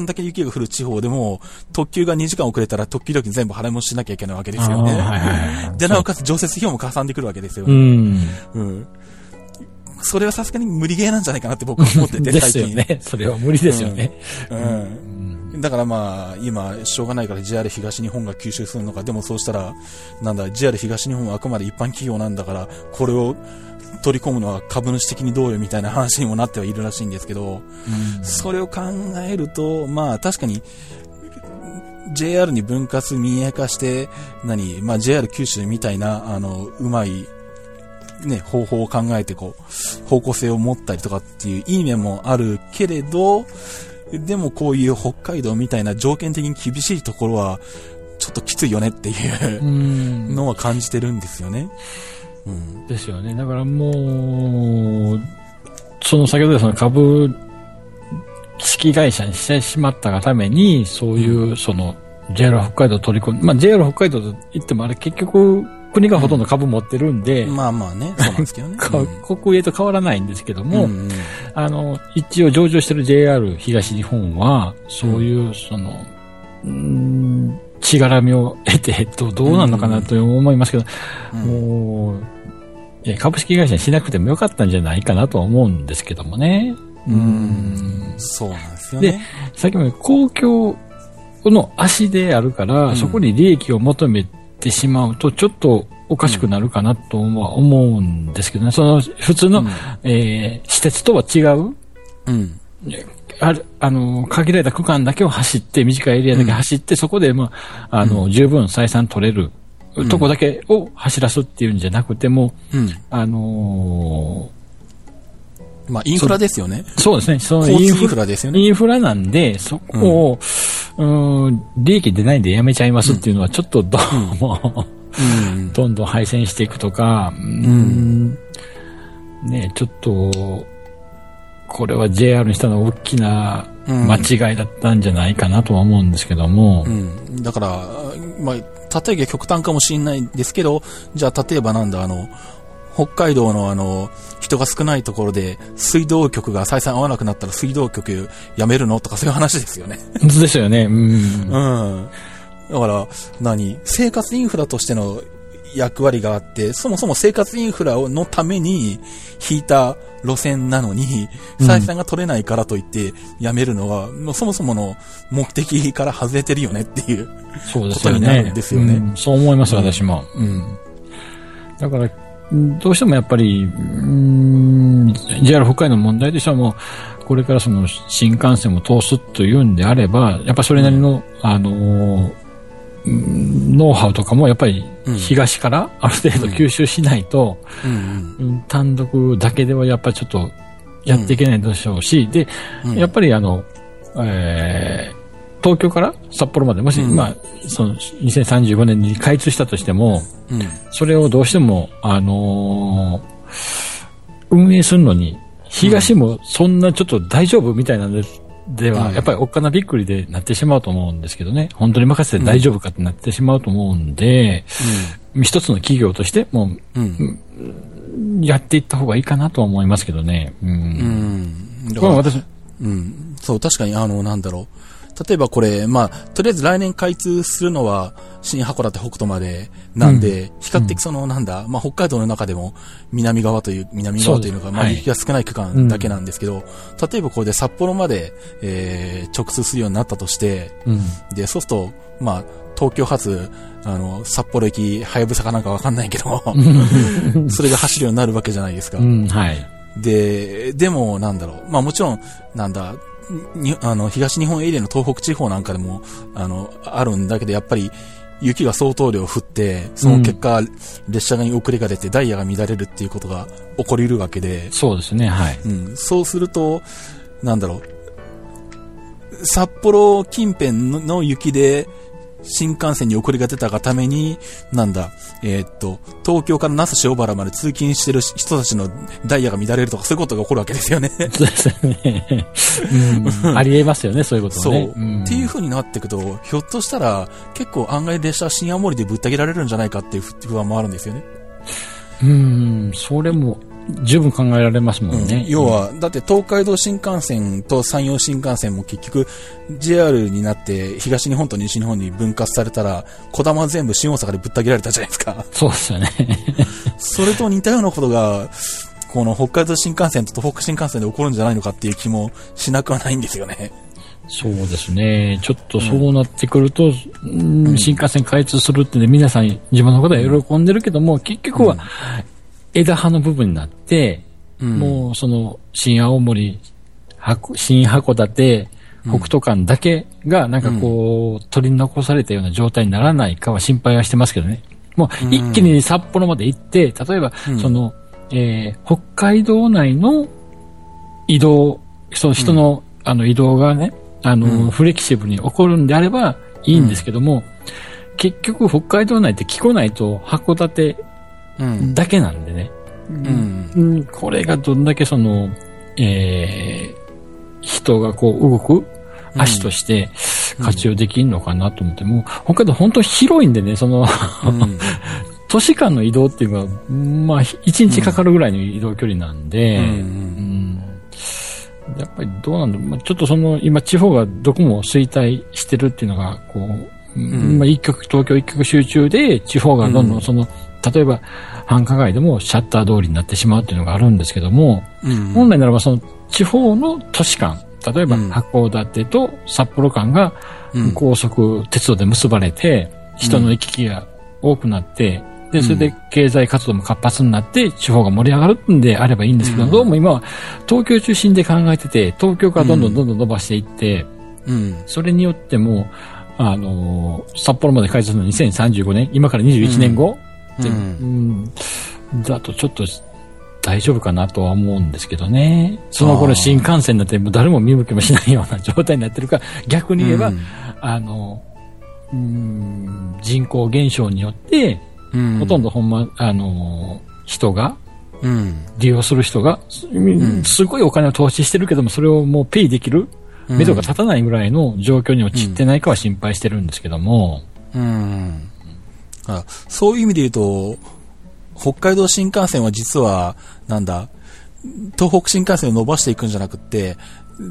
んだけ雪が降る地方でも、特急が2時間遅れたら特急料金全部払い戻ししなきゃいけないわけですよね。で、なおかつ常設費用もかさんでくるわけですようね。ん。うん。それはさすがに無理ゲーなんじゃないかなって僕は思ってて、です最近。よね。それは無理ですよね。うん。だからまあ、今、しょうがないから JR 東日本が吸収するのか、でもそうしたら、なんだ、JR 東日本はあくまで一般企業なんだから、これを取り込むのは株主的にどうよみたいな話にもなってはいるらしいんですけど、それを考えると、まあ確かに、JR に分割民営化して、何、まあ JR 九州みたいな、あの、うまい、ね、方法を考えてこう、方向性を持ったりとかっていういい面もあるけれど、でもこういう北海道みたいな条件的に厳しいところは、ちょっときついよねっていううん。のは感じてるんですよね。うん。ですよね。だからもう、その先ほどその株式会社にしてしまったがために、そういう、その、JR 北海道を取り込んまあ JR 北海道と言ってもあれ結局、国がほとんど株持ってるんで、まあまあね、そうなんですけどね。か国営と変わらないんですけども、うんうんあの、一応上場してる JR 東日本は、そういう、その、うーん、しがらみを得て、どどうなのかなと思いますけど、うんもう、いや株式会社にしなくてもよかったんじゃないかなとは思うんですけどもね。ううんそうなんですよでね。、さっきも公共の足であるから、うんそこに利益を求めてしまうと、ちょっとおかしくなるかなとは思うんですけどね。その、普通の、うんえー施設とは違う、うん。ある、あの、限られた区間だけを走って、短いエリアだけ走って、そこで、まあ、あの、十分採算取れる、とこだけを走らすっていうんじゃなくても、うん。あのまあ、インフラですよね。ーそうですね、そのインフフラですよね。インフラなんで、そこを、うん、利益出ないんでやめちゃいますっていうのは、ちょっとどうも、うん。どんどん廃線していくとか、うん、ねちょっと、これは JR にしたのは大きな間違いだったんじゃないかなとは思うんですけども、うん。だから、まあ、例えば極端かもしれないんですけど、じゃあ例えばなんだ、あの、北海道のあの、人が少ないところで、水道局が採算合わなくなったら水道局やめるのとかそういう話ですよね。ですよね。うん。うん。だから、何？生活インフラとしての役割があって、そもそも生活インフラのために引いた路線なのに、採算が取れないからといってやめるのは、もうそもそもの目的から外れてるよねっていう。そうですよことになるね。んですよねうんそう思います、私も。うん。だから、うんどうしてもやっぱり、うん、JR 北海道の問題としてはもう、これからその新幹線を通すというんであれば、やっぱそれなりの、あのー、うんノウハウとかもやっぱりうん東からある程度吸収しないと、単独だけではやっぱりちょっとやっていけないでしょうし、で、うん。やっぱりあの、えー東京から札幌まで、もし、うん。まあ、その、2035年に開通したとしても、うん。それをどうしても、あのー運営するのに、東もそんなちょっと大丈夫みたいなのででは、うんやっぱりおっかなびっくりでなってしまうと思うんですけどね。本当に任せて大丈夫かってなってしまうと思うんで、一つの企業としてもうん。うやっていった方がいいかなとは思いますけどね。うん。うん。私、うん。そう、確かに、あの、なんだろう。例えばこれ、まあ、とりあえず来年開通するのは、新函館北斗までなんで、比較的その、なんだ、まあ、北海道の中でも、南側という、南側というのが、まあ、雪が少ない区間だけなんですけど、例えばこれで札幌まで、えー、直通するようになったとして、うん。で、そうすると、まあ、東京発、あの、札幌駅、はやぶさかなんかわかんないけど、それが走るようになるわけじゃないですか。うん、はい。で、でも、なんだろう。まあもちろん、なんだ、に、あの、東日本エリアの東北地方なんかでも、あの、あるんだけど、やっぱり、雪が相当量降って、その結果、列車に遅れが出てダイヤが乱れるっていうことが起こり得るわけで、そうですね、はい。うん、そうすると、なんだろう。札幌近辺のの雪で、新幹線に遅れが出たがために、なんだ、えーっと、東京から那須塩原まで通勤してる人たちのダイヤが乱れるとか、そういうことが起こるわけですよね。そうですね。うん、ありえますよね、そういうことそう、はね。んっていう風になっていくと、ひょっとしたら、結構案外列車新青森でぶった切られるんじゃないかっていう不安もあるんですよね。うん、それも、十分考えられますもんね。うん要は、だって東海道新幹線と山陽新幹線も結局 JR になって東日本と西日本に分割されたら、小玉全部新大阪でぶった切られたじゃないですか。そうですよね。それと似たようなことが、この北海道新幹線と東北新幹線で起こるんじゃないのかっていう気もしなくはないんですよね。そうですね。ちょっとそうなってくると、うん新幹線開通するってね、皆さん自分のことは喜んでるけども、結局は枝葉の部分になって、うん。もうその新青森、箱新函館、北斗間だけがなんかこう、取り残されたような状態にならないかは心配はしてますけどね。もう一気に札幌まで行って、例えば、うん。その、えー北海道内の移動、その人の,、あの移動がね、あの、うん。フレキシブルに起こるんであればいいんですけども、結局北海道内って来こないと函館うん。だけなんでね。うん。うん、これがどんだけその、えー人がこう動く足として活用できるのかなと思って、もう北海道本当広いんでね、その、うん。都市間の移動っていうのは、まあ、一日かかるぐらいの移動距離なんで、うん。うん。やっぱりどうなんだろう、まあ、ちょっとその、今地方がどこも衰退してるっていうのが、こう、ん。まあ一極、東京一極集中で地方がどんどんその、例えば繁華街でもシャッター通りになってしまうっていうのがあるんですけども、うん。本来ならばその地方の都市間、例えばうん。函館と札幌間がうん。高速鉄道で結ばれて、人の行き来が多くなって、で、それで経済活動も活発になって、地方が盛り上がるんであればいいんですけど、うん。どうも今は東京中心で考えてて、東京からどんどんどんどん伸ばしていって、うん。それによっても、あのー札幌まで開通するの2035年、今から21年後、うんでうんだとちょっと大丈夫かなとは思うんですけどね。その頃新幹線になってもう誰も見向きもしないような状態になってるから、逆に言えば、うんあの、うん人口減少によって、うん。ほとんどほんま、あの、人が、うん。利用する人が、すごいお金を投資してるけども、それをもうペイできる、うん目処が立たないぐらいの状況に陥ってないかは心配してるんですけども、うん。あそういう意味で言うと、北海道新幹線は実は、なんだ、東北新幹線を伸ばしていくんじゃなくって、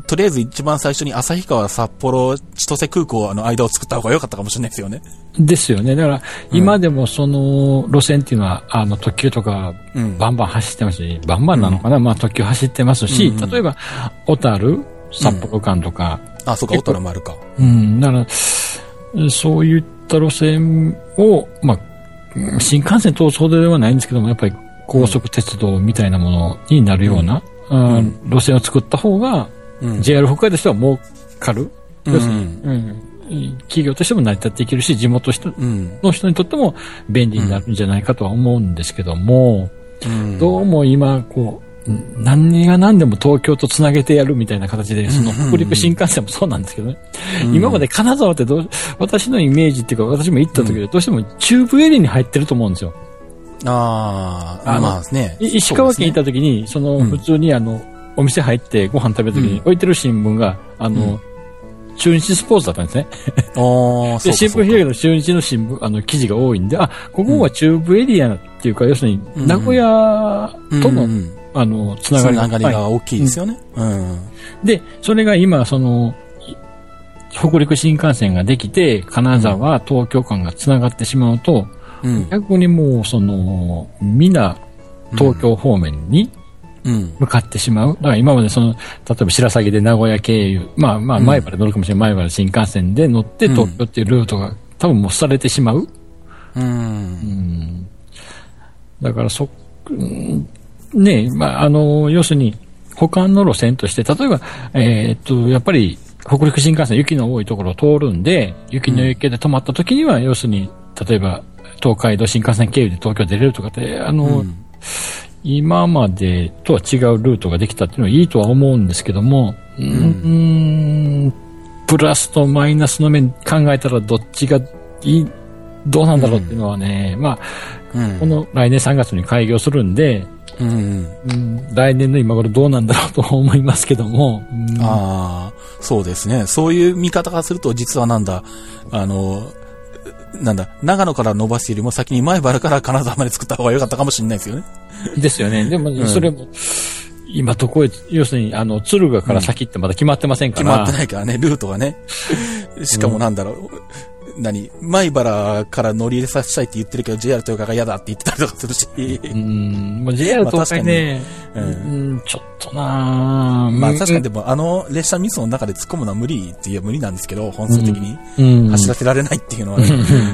とりあえず一番最初に旭川、札幌、千歳空港の間を作った方が良かったかもしれないですよね。ですよね。だから、今でもその路線っていうのは、あの、特急とかうん、バンバン走ってますし、バンバンなのかな、まあ特急走ってますし、うんうん。例えば、小樽、札幌間とか、あ、そうか、小樽もあるか。うん、だから、そういった路線を、まあ、うん新幹線通すほどではないんですけども、やっぱり高速鉄道みたいなものになるような、あー路線を作った方が、うん。JR 北海道としては儲かる。うん要するに、うん企業としても成り立っていけるし、地元。の人にとっても便利になるんじゃないかとは思うんですけども、うん。どうも今、こう、うん何が何でも東京とつなげてやるみたいな形で、その北陸新幹線もそうなんですけどね。うん。今まで金沢ってどう、私のイメージっていうか、私も行った時でどうしても中部エリアに入ってると思うんですよ。ああ、あのまあね。い石川県行った時に、その、うん。普通にあの、お店入ってご飯食べる時にうん。置いてる新聞が、あの、うん。中日スポーツだったんですね。で新聞開くと中日の新聞、あの、記事が多いんで、あ、ここは中部エリアっていうか、要するに、うん名古屋との、うんうんあの、つなつがりながりはいが大きいですよね。うん。で、それが今、その、い北陸新幹線ができて、金沢、東京間がつながってしまうと、うん。逆にもう、その、みんな、東京方面にうん。向かってしまう。だから今までその、例えば白鷺で名古屋経由、まあまあうん前原乗るかもしれない、前原新幹線で乗ってうん東京っていうルートが多分もうされてしまう。う。うんんだからそ、うんねまあ、あの、要するに、他の路線として、例えば、えーっと、やっぱり、北陸新幹線雪の多いところを通るんで、雪の影響で止まった時には、要するに、例えば、東海道新幹線経由で東京出れるとかって、あの、うん。今までとは違うルートができたっていうのはいいとは思うんですけども、うーん、プラスとマイナスの面考えたらどっちがいい、どうなんだろうっていうのはね、まあ、うん。この来年3月に開業するんで、うん。うん、来年の今頃どうなんだろうと思いますけども、うんああ、そうですね。そういう見方からすると、実はなんだ、あの、なんだ、長野から伸ばすよりも先に前原から金沢まで作った方が良かったかもしれないですよね。ですよね。でも、それも、今どこへ、要するに、あの、敦賀から先ってまだ決まってませんから。決まってないからね、ルートがね。しかもなんだろう、何前原から乗り入れさせたいって言ってるけど、JR 東海が嫌だって言ってたりとかするし。うん、もう JR 東海ね、まあ、うん、ちょっとなまあ確かにでも、あの列車ミスの中で突っ込むのは無理って言えば無理なんですけど、本数的に。走らせられないっていうのは、ね、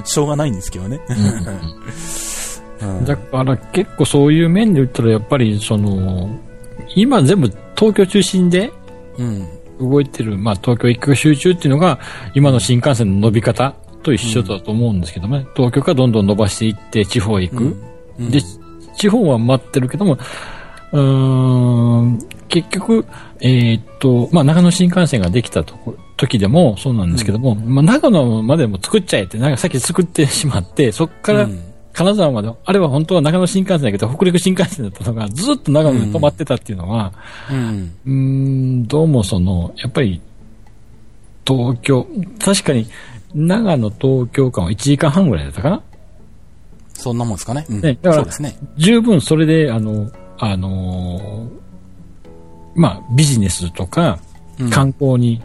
しょうがないんですけどね。だから結構そういう面で言ったらやっぱりその、今全部東京中心で動いてる、まあ東京一極集中っていうのが今の新幹線の伸び方と一緒だと思うんですけどね、東京からどんどん伸ばしていって地方へ行く。で、地方は待ってるけども、うーん、結局、えー、っと、まあ、長野新幹線ができたとこ時でもそうなんですけども、うん、まあ、長野までも作っちゃえって、なんかさっき作ってしまって、そこから金沢まで、あれは本当は長野新幹線だけど、北陸新幹線だったのが、ずっと長野で止まってたっていうのは、うん、うん、どうもその、やっぱり、東京、確かに、長野東京間は1時間半ぐらいだったかな？そんなもんですかね。うん、ねだから、ね、十分それで、あの、あのー、まあ、ビジネスとか、観光に、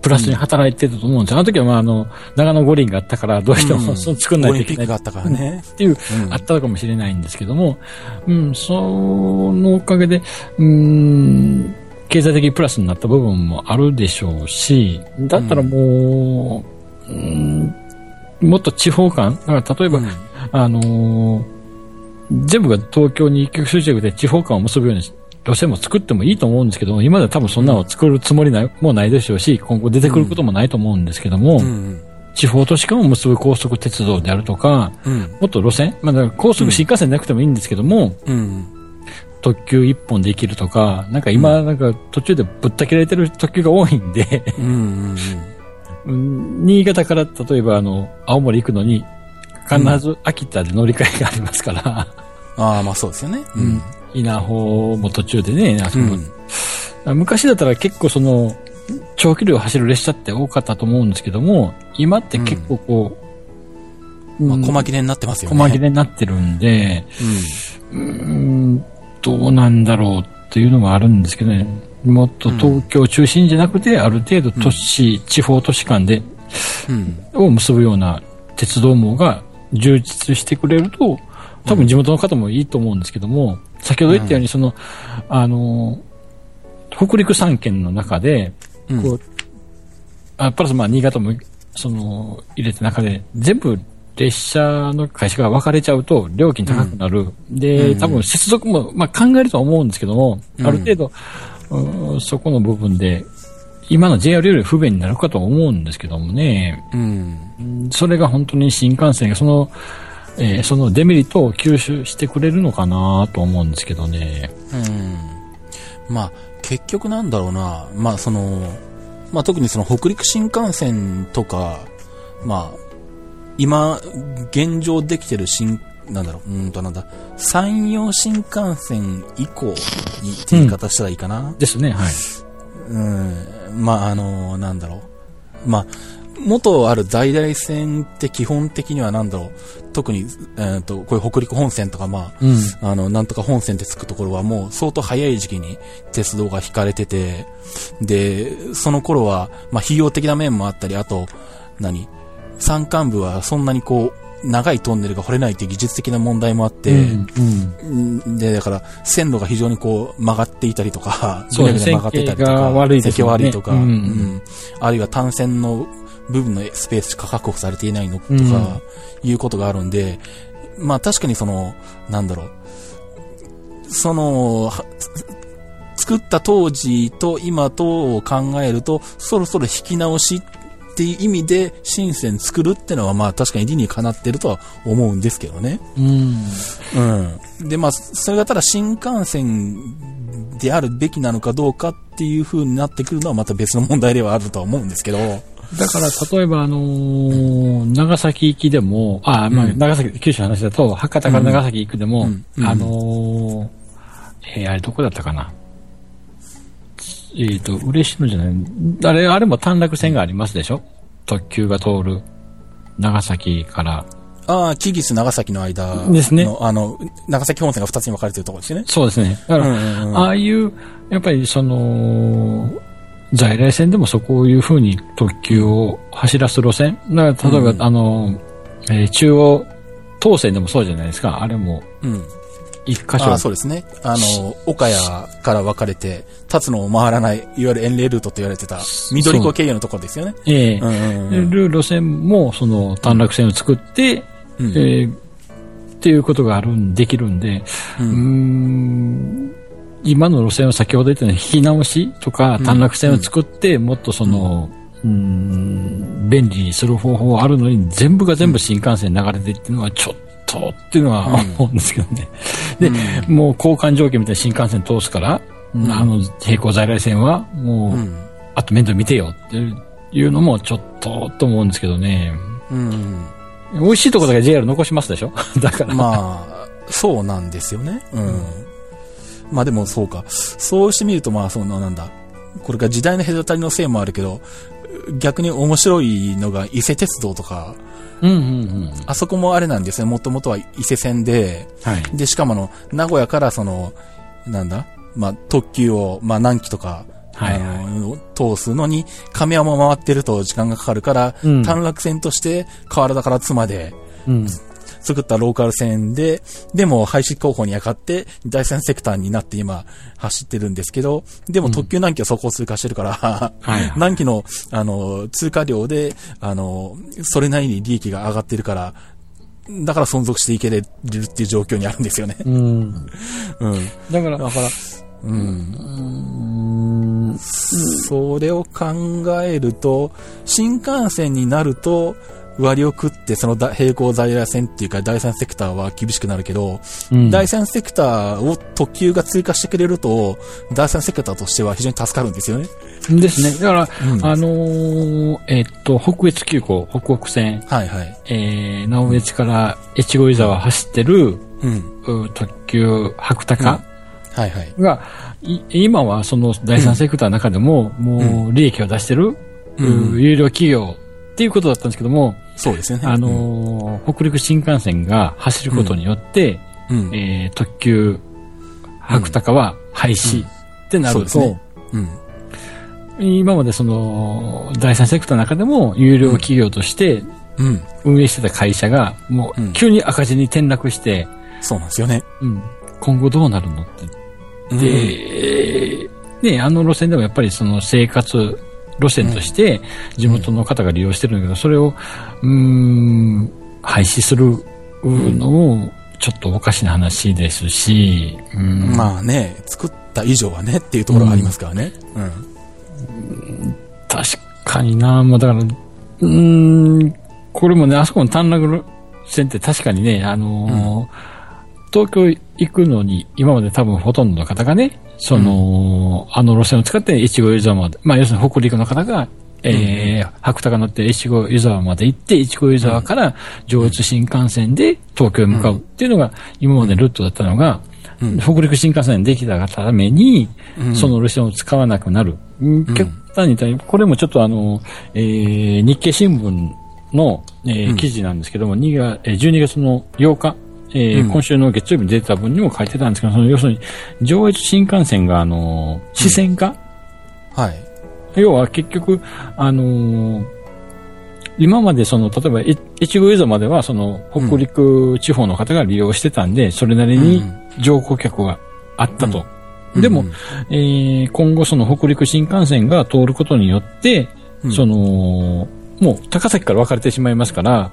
プラスに働いてたと思うんですよ。あの時は、まあ、あの、長野五輪があったから、どうしても、その作んないといけない。があったからね。っていう、あったのかもしれないんですけども、うん、そのおかげで、うん、経済的プラスになった部分もあるでしょうし、だったらもう、うん、もっと地方間、だから例えば、うん、あのー、全部が東京に一極集中で地方間を結ぶように路線も作ってもいいと思うんですけど、今では多分そんなのを作るつもりないもうないでしょうし、今後出てくることもないと思うんですけども、うん、地方都市間を結ぶ高速鉄道であるとか、うん、もっと路線、まあ、高速新幹線なくてもいいんですけども、うん、特急一本できるとか、なんか今、なんか途中でぶった切られてる特急が多いんで新潟から例えばあの、青森行くのに、必ず秋田で乗り換えがありますから、ああ、まあそうですよね。うん。稲穂も途中でね、あそこ、うん、昔だったら結構その、長距離を走る列車って多かったと思うんですけども、今って結構こう、うん、まあ、細切れになってますよね。細切れになってるんで、うん、うんどうなんだろうっていうのがあるんですけどね。もっと東京中心じゃなくて、ある程度都市、地方都市間で、を結ぶような鉄道網が充実してくれると、多分地元の方もいいと思うんですけども、先ほど言ったように、その、あの、北陸三県の中で、こう、あプラスまあ新潟も、その、入れた中で、全部列車の会社が分かれちゃうと料金高くなる。うん、で、多分接続も、まあ考えるとは思うんですけども、ある程度、うん、そこの部分で、今の JR より不便になるかと思うんですけどもね、うん、それが本当に新幹線がその、えー、そのデメリットを吸収してくれるのかなと思うんですけどね。うん。まあ、結局なんだろうな。まあ、その、まあ、特にその北陸新幹線とか、まあ、今、現状できてる新、なんだろう、うんとなんだ、山陽新幹線以降にって言い方したらいいかな。うん、ですね、はい。うん、まあ、あの、なんだろう。まあ、元ある在来線って基本的にはなんだろう、特に、えーと、こういう北陸本線とか、まあ、うん、あの、なんとか本線ってつくところはもう相当早い時期に鉄道が引かれてて、で、その頃は、まあ、費用的な面もあったり、あと、何？山間部はそんなにこう、長いトンネルが掘れないという技術的な問題もあって、うんうん、で、だから線路が非常にこう曲がっていたりとか、ぐねぐね曲がってたりとか、悪いね。悪いとか、うん、うん、あるいは単線の部分のスペースしか確保されていないのとか、いうことがあるんで、まあ確かにその、なんだろう、その、作った当時と今とを考えると、そろそろ引き直しっていう意味で、深セン作るってのは、まあ確かに理にかなってるとは思うんですけどね。うん。うん。で、まあ、それがただ新幹線であるべきなのかどうかっていう風になってくるのはまた別の問題ではあるとは思うんですけど。だから、例えば、あのー、長崎行きでも、あ、まあ、長崎、九州の話だと、博多から長崎行くでも、あのー、えー、あれどこだったかな？えっ、ー、と、嬉しいのじゃない、あれ、あれも短絡線がありますでしょ？特急が通る。長崎から。ああ、木岸長崎の間の、ですねあの、長崎本線が2つに分かれてるところですよね。そうですね。だから、うんうんうんああいう、やっぱりその、在来線でもそういうふうに特急を走らす路線。だから、例えば、うんあの、えー中央東線でもそうじゃないですか。あれも、うん。一箇所。ああ、そうですね。あの、岡谷から分かれて、立つのを回らない、いわゆる遠霊ルートと言われてた、緑子経由のところですよね。ええ。うんうんうん。ル路線も、その、短絡線を作って、うん。えーっていうことがあるん、できるんで、ううーん今の路線を先ほど言ったように引き直しとかうん。短絡線を作って、もっとその、うーん、便利にする方法あるのに、全部が全部新幹線に流れてっていうのはちょっとっていうのは思うんですけどね。で、もう交換条件みたいな新幹線通すから、んあの、並行在来線は、もう、うん。あと面倒見てよっていうのもちょっとと思うんですけどね。うん。美味しいとこだけ JR 残しますでしょ？だから。まあ、そうなんですよね。うん。まあでもそうか。そうしてみると、まあそのなんだ。これが時代の隔たりのせいもあるけど、逆に面白いのが伊勢鉄道とか、うんうんうん。あそこもあれなんですね。もともとは伊勢線で、はい。で、しかもあの、名古屋からその、なんだ？まあ、特急を、まあ、何機とか、はいはいあの、通すのに、亀山回ってると時間がかかるから、うん短絡線として、河原田から津まで、うん。作ったローカル線で、でも廃止候補にあかって、第三セクターになって今、走ってるんですけど、でも特急南紀はそこを通過してるから、はいはい 南紀の、あの、通過量で、あの、それなりに利益が上がってるから、だから存続していけれるっていう状況にあるんですよね。うん。うん。だから、だから、うん。うん。それを考えると、新幹線になると、割を食って、そのだ並行在来線っていうか、第三セクターは厳しくなるけど、うん第三セクターを特急が追加してくれると、第三セクターとしては非常に助かるんですよね。ですね。だから、うんあのーえっと、北越急行、北北線、はいはい。えー、直江津から越後湯沢走ってる、うん。う特急白鷹はいはい。が、い今はその第三セクターの中でも、もう利益を出してる、うんう有料企業っていうことだったんですけども、そうですよね。あのー北陸新幹線が走ることによって、うん、うん。えー特急白鷹は廃止ってなると、そうですね。うん。今までその第三セクターの中でも有料企業としてうん。運営してた会社がもうんう急に赤字に転落して、そうなんですよね。うん今後どうなるのってうんで、ね、あの路線でもやっぱりその生活路線として地元の方が利用してるんだけど、それを、うーん、廃止するのもちょっとおかしな話ですし、うん。まあね、作った以上はねっていうところがありますからね。確かにな、まあだから、うーん、これもね、あそこの短絡線って確かにね、あのー東京行くのに、今まで多分ほとんどの方がね、その、あの路線を使って越後湯沢まで、まあ要するに北陸の方が、えー、白鷹乗って越後湯沢まで行って、越後湯沢から上越新幹線で東京へ向かうっていうのが今までルートだったのが、うん。北陸新幹線できたために、うん。その路線を使わなくなる。うん。極端にこれもちょっとあの、えー日経新聞の、えーうん。記事なんですけども、2月えー12月の8日、えーうん。今週の月曜日に出てた分にも書いてたんですけど、その要するに、上越新幹線が、あの、支線化、はい。要は結局、あのー今までその、例えば、え越後湯沢までは、その、北陸地方の方が利用してたんで、それなりに乗降客があったと。でも、えー今後その北陸新幹線が通ることによって、うん。その、もう高崎から分かれてしまいますから、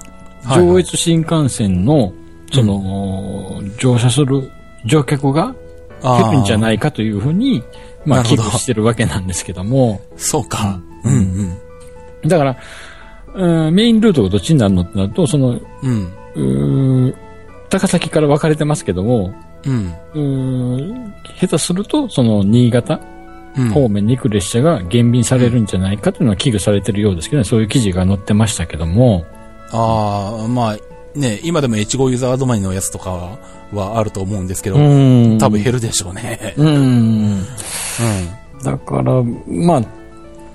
上越新幹線の、その、乗車する乗客が減るんじゃいないかというふうに、まあ、危惧してるわけなんですけども、そうか。ううんんうん。だから、うんメインルートがどっちになるのってなると、その、うん。高崎から分かれてますけども、うん。うーん下手すると、その新潟うん方面に行く列車が減便されるんじゃないかというのは危惧されてるようですけどね、そういう記事が載ってましたけども、ああ、まあ、ね、今でも越後湯沢止まりのやつとかははあると思うんですけど、ん多分減るでしょうね。うん。うん。だから、まあ、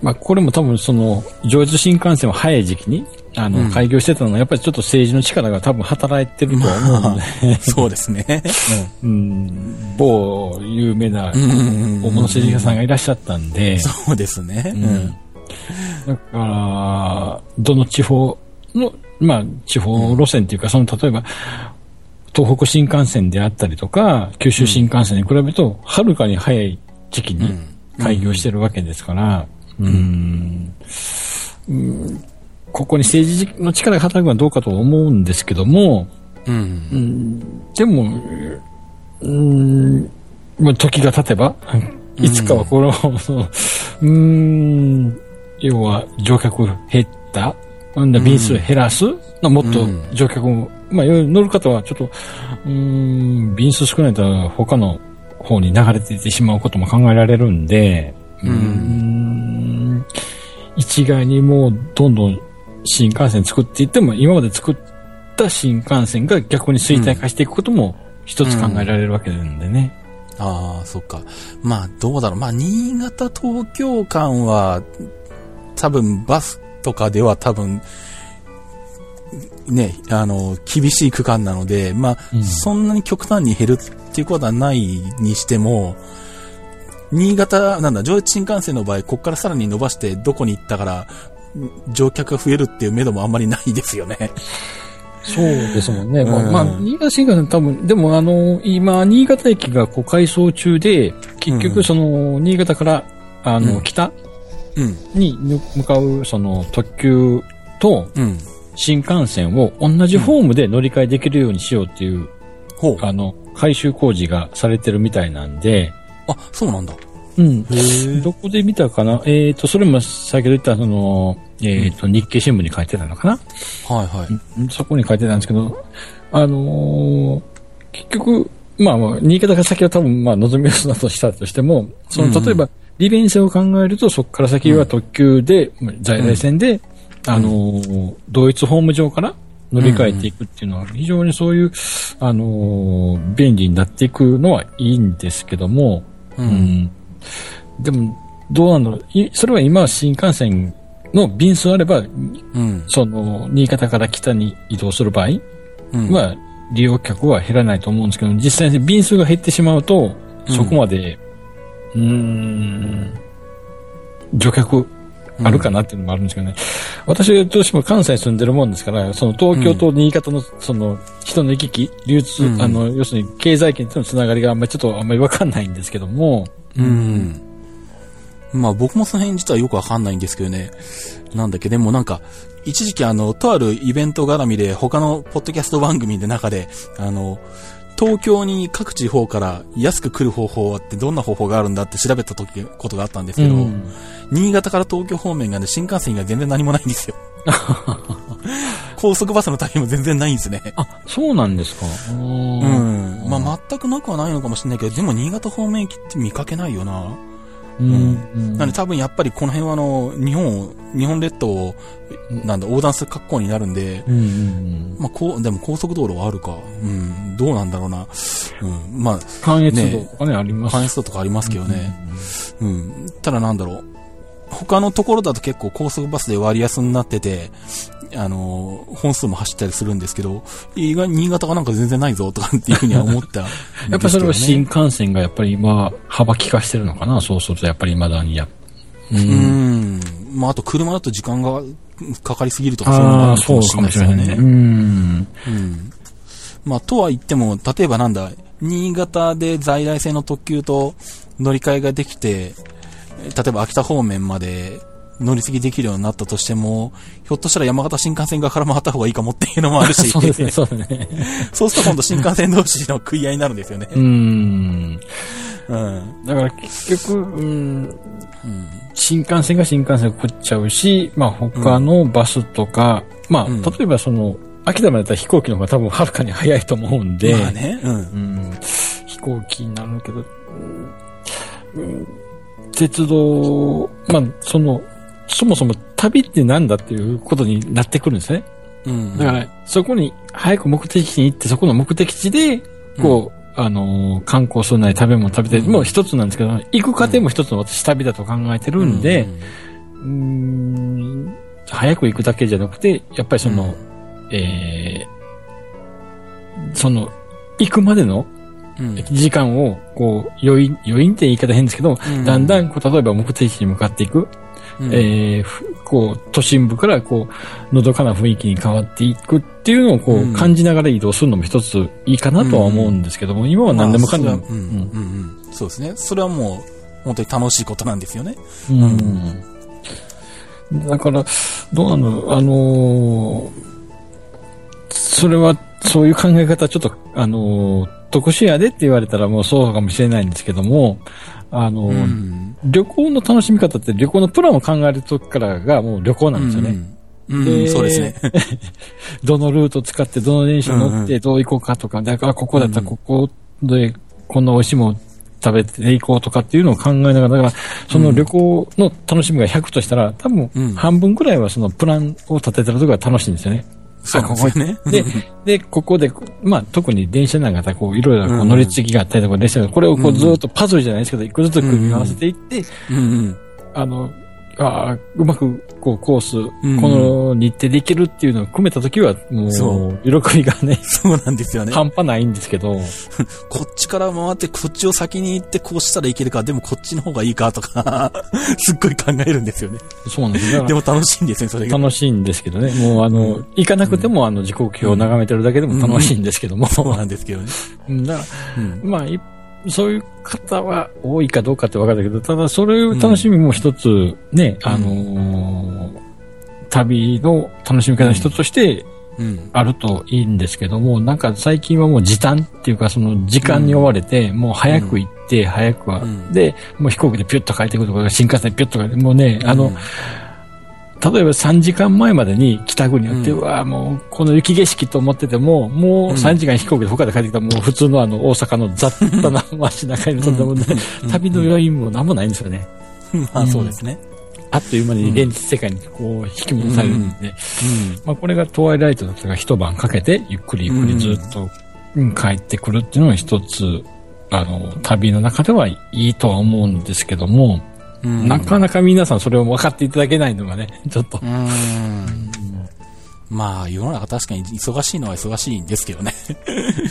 まあ、これも多分その、上越新幹線は早い時期に、あの、うん開業してたのは、やっぱりちょっと政治の力が多分働いてるとは思うんで、そうですね。うん、某有名な大物政治家さんがいらっしゃったんで、そうですね。うんだから、どの地方の、まあ、地方路線っていうか、その、例えば、東北新幹線であったりとか、九州新幹線に比べると、はるかに早い時期に開業してるわけですから、うん、うん。ここに政治の力が働くのはどうかと思うんですけども、うん。うん。でも、うん、まあ時が経てば、いつかはこの、うー ん、要は乗客減った、なんだ便数減らす、のもっとうん乗客も、まあ乗る方はちょっと、うーん、便数少ないと他の方に流れていってしまうことも考えられるんで、うーん、一概にもうどんどん新幹線作っていっても、今まで作った新幹線が逆に衰退化していくことも一つ考えられるわけなんでね。ああ、そっか。まあ、どうだろう。まあ、新潟東京間は、多分バスとかでは多分、ね、あの、厳しい区間なので、まあ、うんそんなに極端に減るっていうことはないにしても、新潟、なんだ、上越新幹線の場合、ここからさらに伸ばしてどこに行ったから、乗客が増えるっていう目処もあんまりないですよね。そうですもんね。うんまあ、新潟新幹線多分、でもあの、今、新潟駅がこう改装中で、結うん局その、新潟から、あの、うん北うん、に向かうその特急とうん。新幹線を同じホームで乗り換えできるようにしようっていう、ほう。あの、改修工事がされてるみたいなんで、あ、そうなんだ。うん。どこで見たかな？えっ、と、それも先ほど言ったその、えっ、と、日経新聞に書いてたのかな？はいはい。うんそこに書いてたんですけど、あのー結局、まあまあ、新潟から先は多分、まあ、望みやすなとしたとしても、そうんうんの、例えば、利便性を考えると、そこから先は特急で、在来線で、あのー同一ホーム上から乗り換えていくっていうのは、非常にそういう、あのー便利になっていくのはいいんですけども、う。うんん。でも、どうなんだろう。いそれは今、新幹線の便数あれば、うん。その、新潟から北に移動する場合うん。は、利用客は減らないと思うんですけど、実際に便数が減ってしまうと、そこまで、うーん、乗客あるかなっていうのもあるん。ですけどね。私はどうしても関西住んでるもんですから、その東京と新潟のその人の行き来、流通、うん。あの、要するに経済圏とのつながりがあんまりちょっとあんまりわかんないんですけども、うん。まあ僕もその辺実はよくわかんないんですけどね。なんだっけ、でもなんか、一時期あの、とあるイベント絡みで他のポッドキャスト番組で中で、あの、東京に各地方から安く来る方法ってどんな方法があるんだって調べた時、ことがあったんですけど、うん新潟から東京方面がね、新幹線が全然何もないんですよ。高速バスの旅も全然ないんですね。あ、そうなんですか。う。うんん。まあ全くなくはないのかもしれないけど、でも新潟方面駅って見かけないよな。うん。なんで多分やっぱりこの辺はあの、日本を、日本列島を、なんだ、横断する格好になるんで、うんうんまあこう、でも高速道路はあるか。うん、どうなんだろうな。うん、まあ、関越道とかね、あります関越道とかありますけどね。うん、ただなんだろう。他のところだと結構高速バスで割安になってて、あの、本数も走ったりするんですけど、意外に新潟がなんか全然ないぞとかっていうふうには思ったね、やっぱりそれは新幹線がやっぱり今、幅利かしてるのかなそうするとやっぱり未だにや。う。うんん。まあ、あと車だと時間がかかりすぎるとかそういうのもあるかもしれないですよね。しれないね。うん。うん。まあ、とは言っても、例えばなんだ、新潟で在来線の特急と乗り換えができて、例えば秋田方面まで乗り継ぎできるようになったとしても、ひょっとしたら山形新幹線側から回った方がいいかもっていうのもあるし、そうですね、そうですね。そうすると今度新幹線同士の食い合いになるんですよね。うん。うん。だから結局、うん、うん。新幹線が新幹線を食っちゃうし、まあ他のバスとか、まあうん例えばその、秋田までだったら飛行機の方が多分はるかに早いと思うんで、まあね、うん。うん、飛行機になるけど、うんうん鉄道、まあ、その、そもそも旅ってなんだっていうことになってくるんですね。うん。だから、そこに早く目的地に行って、そこの目的地で、こう、あのー観光するなり食べ物食べたり、うんもう一つなんですけど、行く過程も一つの私旅だと考えてるんで、うーん、早く行くだけじゃなくて、やっぱりその、えー、その、行くまでのうん。時間を、こう、余韻、余韻って言い方変ですけど、うんだんだん、こう、例えば目的地に向かっていく、うんえーふこう、都心部から、こう、のどかな雰囲気に変わっていくっていうのを、こう、うん感じながら移動するのも一ついいかなとは思うんですけども、今は何でもかんでも、まあうん、うん、うん。そうですね。それはもう、本当に楽しいことなんですよね。うん。だから、どうなのあのーそれは、そういう考え方、ちょっと、あのー特殊やでって言われたらもうそうかもしれないんですけども、あのーん。旅行の楽しみ方って旅行のプランを考えるときからがもう旅行なんですよね。うん。うん、でそうですね。どのルート使って、どの電車乗って、どう行こうかとか、だからここだったらここで、こんな美味しいもの食べていこうとかっていうのを考えながら、だから、その旅行の楽しみが100としたら、多分うん、半分くらいはそのプランを立ててるところが楽しいんですよね。そうなんですよね。で、で、ここで、まあ、特に電車なんかこう、いろいろこう乗り継ぎがあったりとか、電車が、これをこう、ずっとパズルじゃないですけど、一個ずつ組み合わせていって。あの、ああ、うまく、こう、コース、んこの日程でいけるっていうのを組めたときは、も、そう喜びがね、そうなんですよね。半端ないんですけど、こっちから回って、こっちを先に行って、こうしたらいけるか、でもこっちの方がいいかとか、すっごい考えるんですよね。そうなんですよ。だかでも楽しいんですね、それらが。楽しいんですけどね。もう、あの、行かなくても、あの、時刻表を眺めてるだけでも楽しいんですけども。そうなんですけどね。うんだから、うん。まあ、いそういう方は多いかどうかって分かるけど、ただ、それを楽しみも一つ、ね、うん。あのー旅の楽しみ方の一つとして、うん。あるといいんですけども、なんか最近はもう時短っていうか、その時間に追われて、もう早く行って、早くは、うん。で、もう飛行機でピュッと帰ってくるとか、新幹線でピュッと帰って、もうね、あの、例えば3時間前までに北国に寄って、ううんわもうこの雪景色と思ってても、もう3時間飛行機で他で帰ってきたら、もう普通のあの大阪の雑多な街中に飛んだも旅の余韻も何もないんですよね。まあそうですね。あっという間に現実世界にこう引き戻されるんで、うん。まあこれがトワイライトだったら一晩かけて、ゆっくりゆっくりずっと、うん帰ってくるっていうのが一つ、あの、旅の中ではいいとは思うんですけども、うんなかなか皆さんそれを分かっていただけないのがね、ちょっとう。ん。まあ、世の中確かに忙しいのは忙しいんですけどね。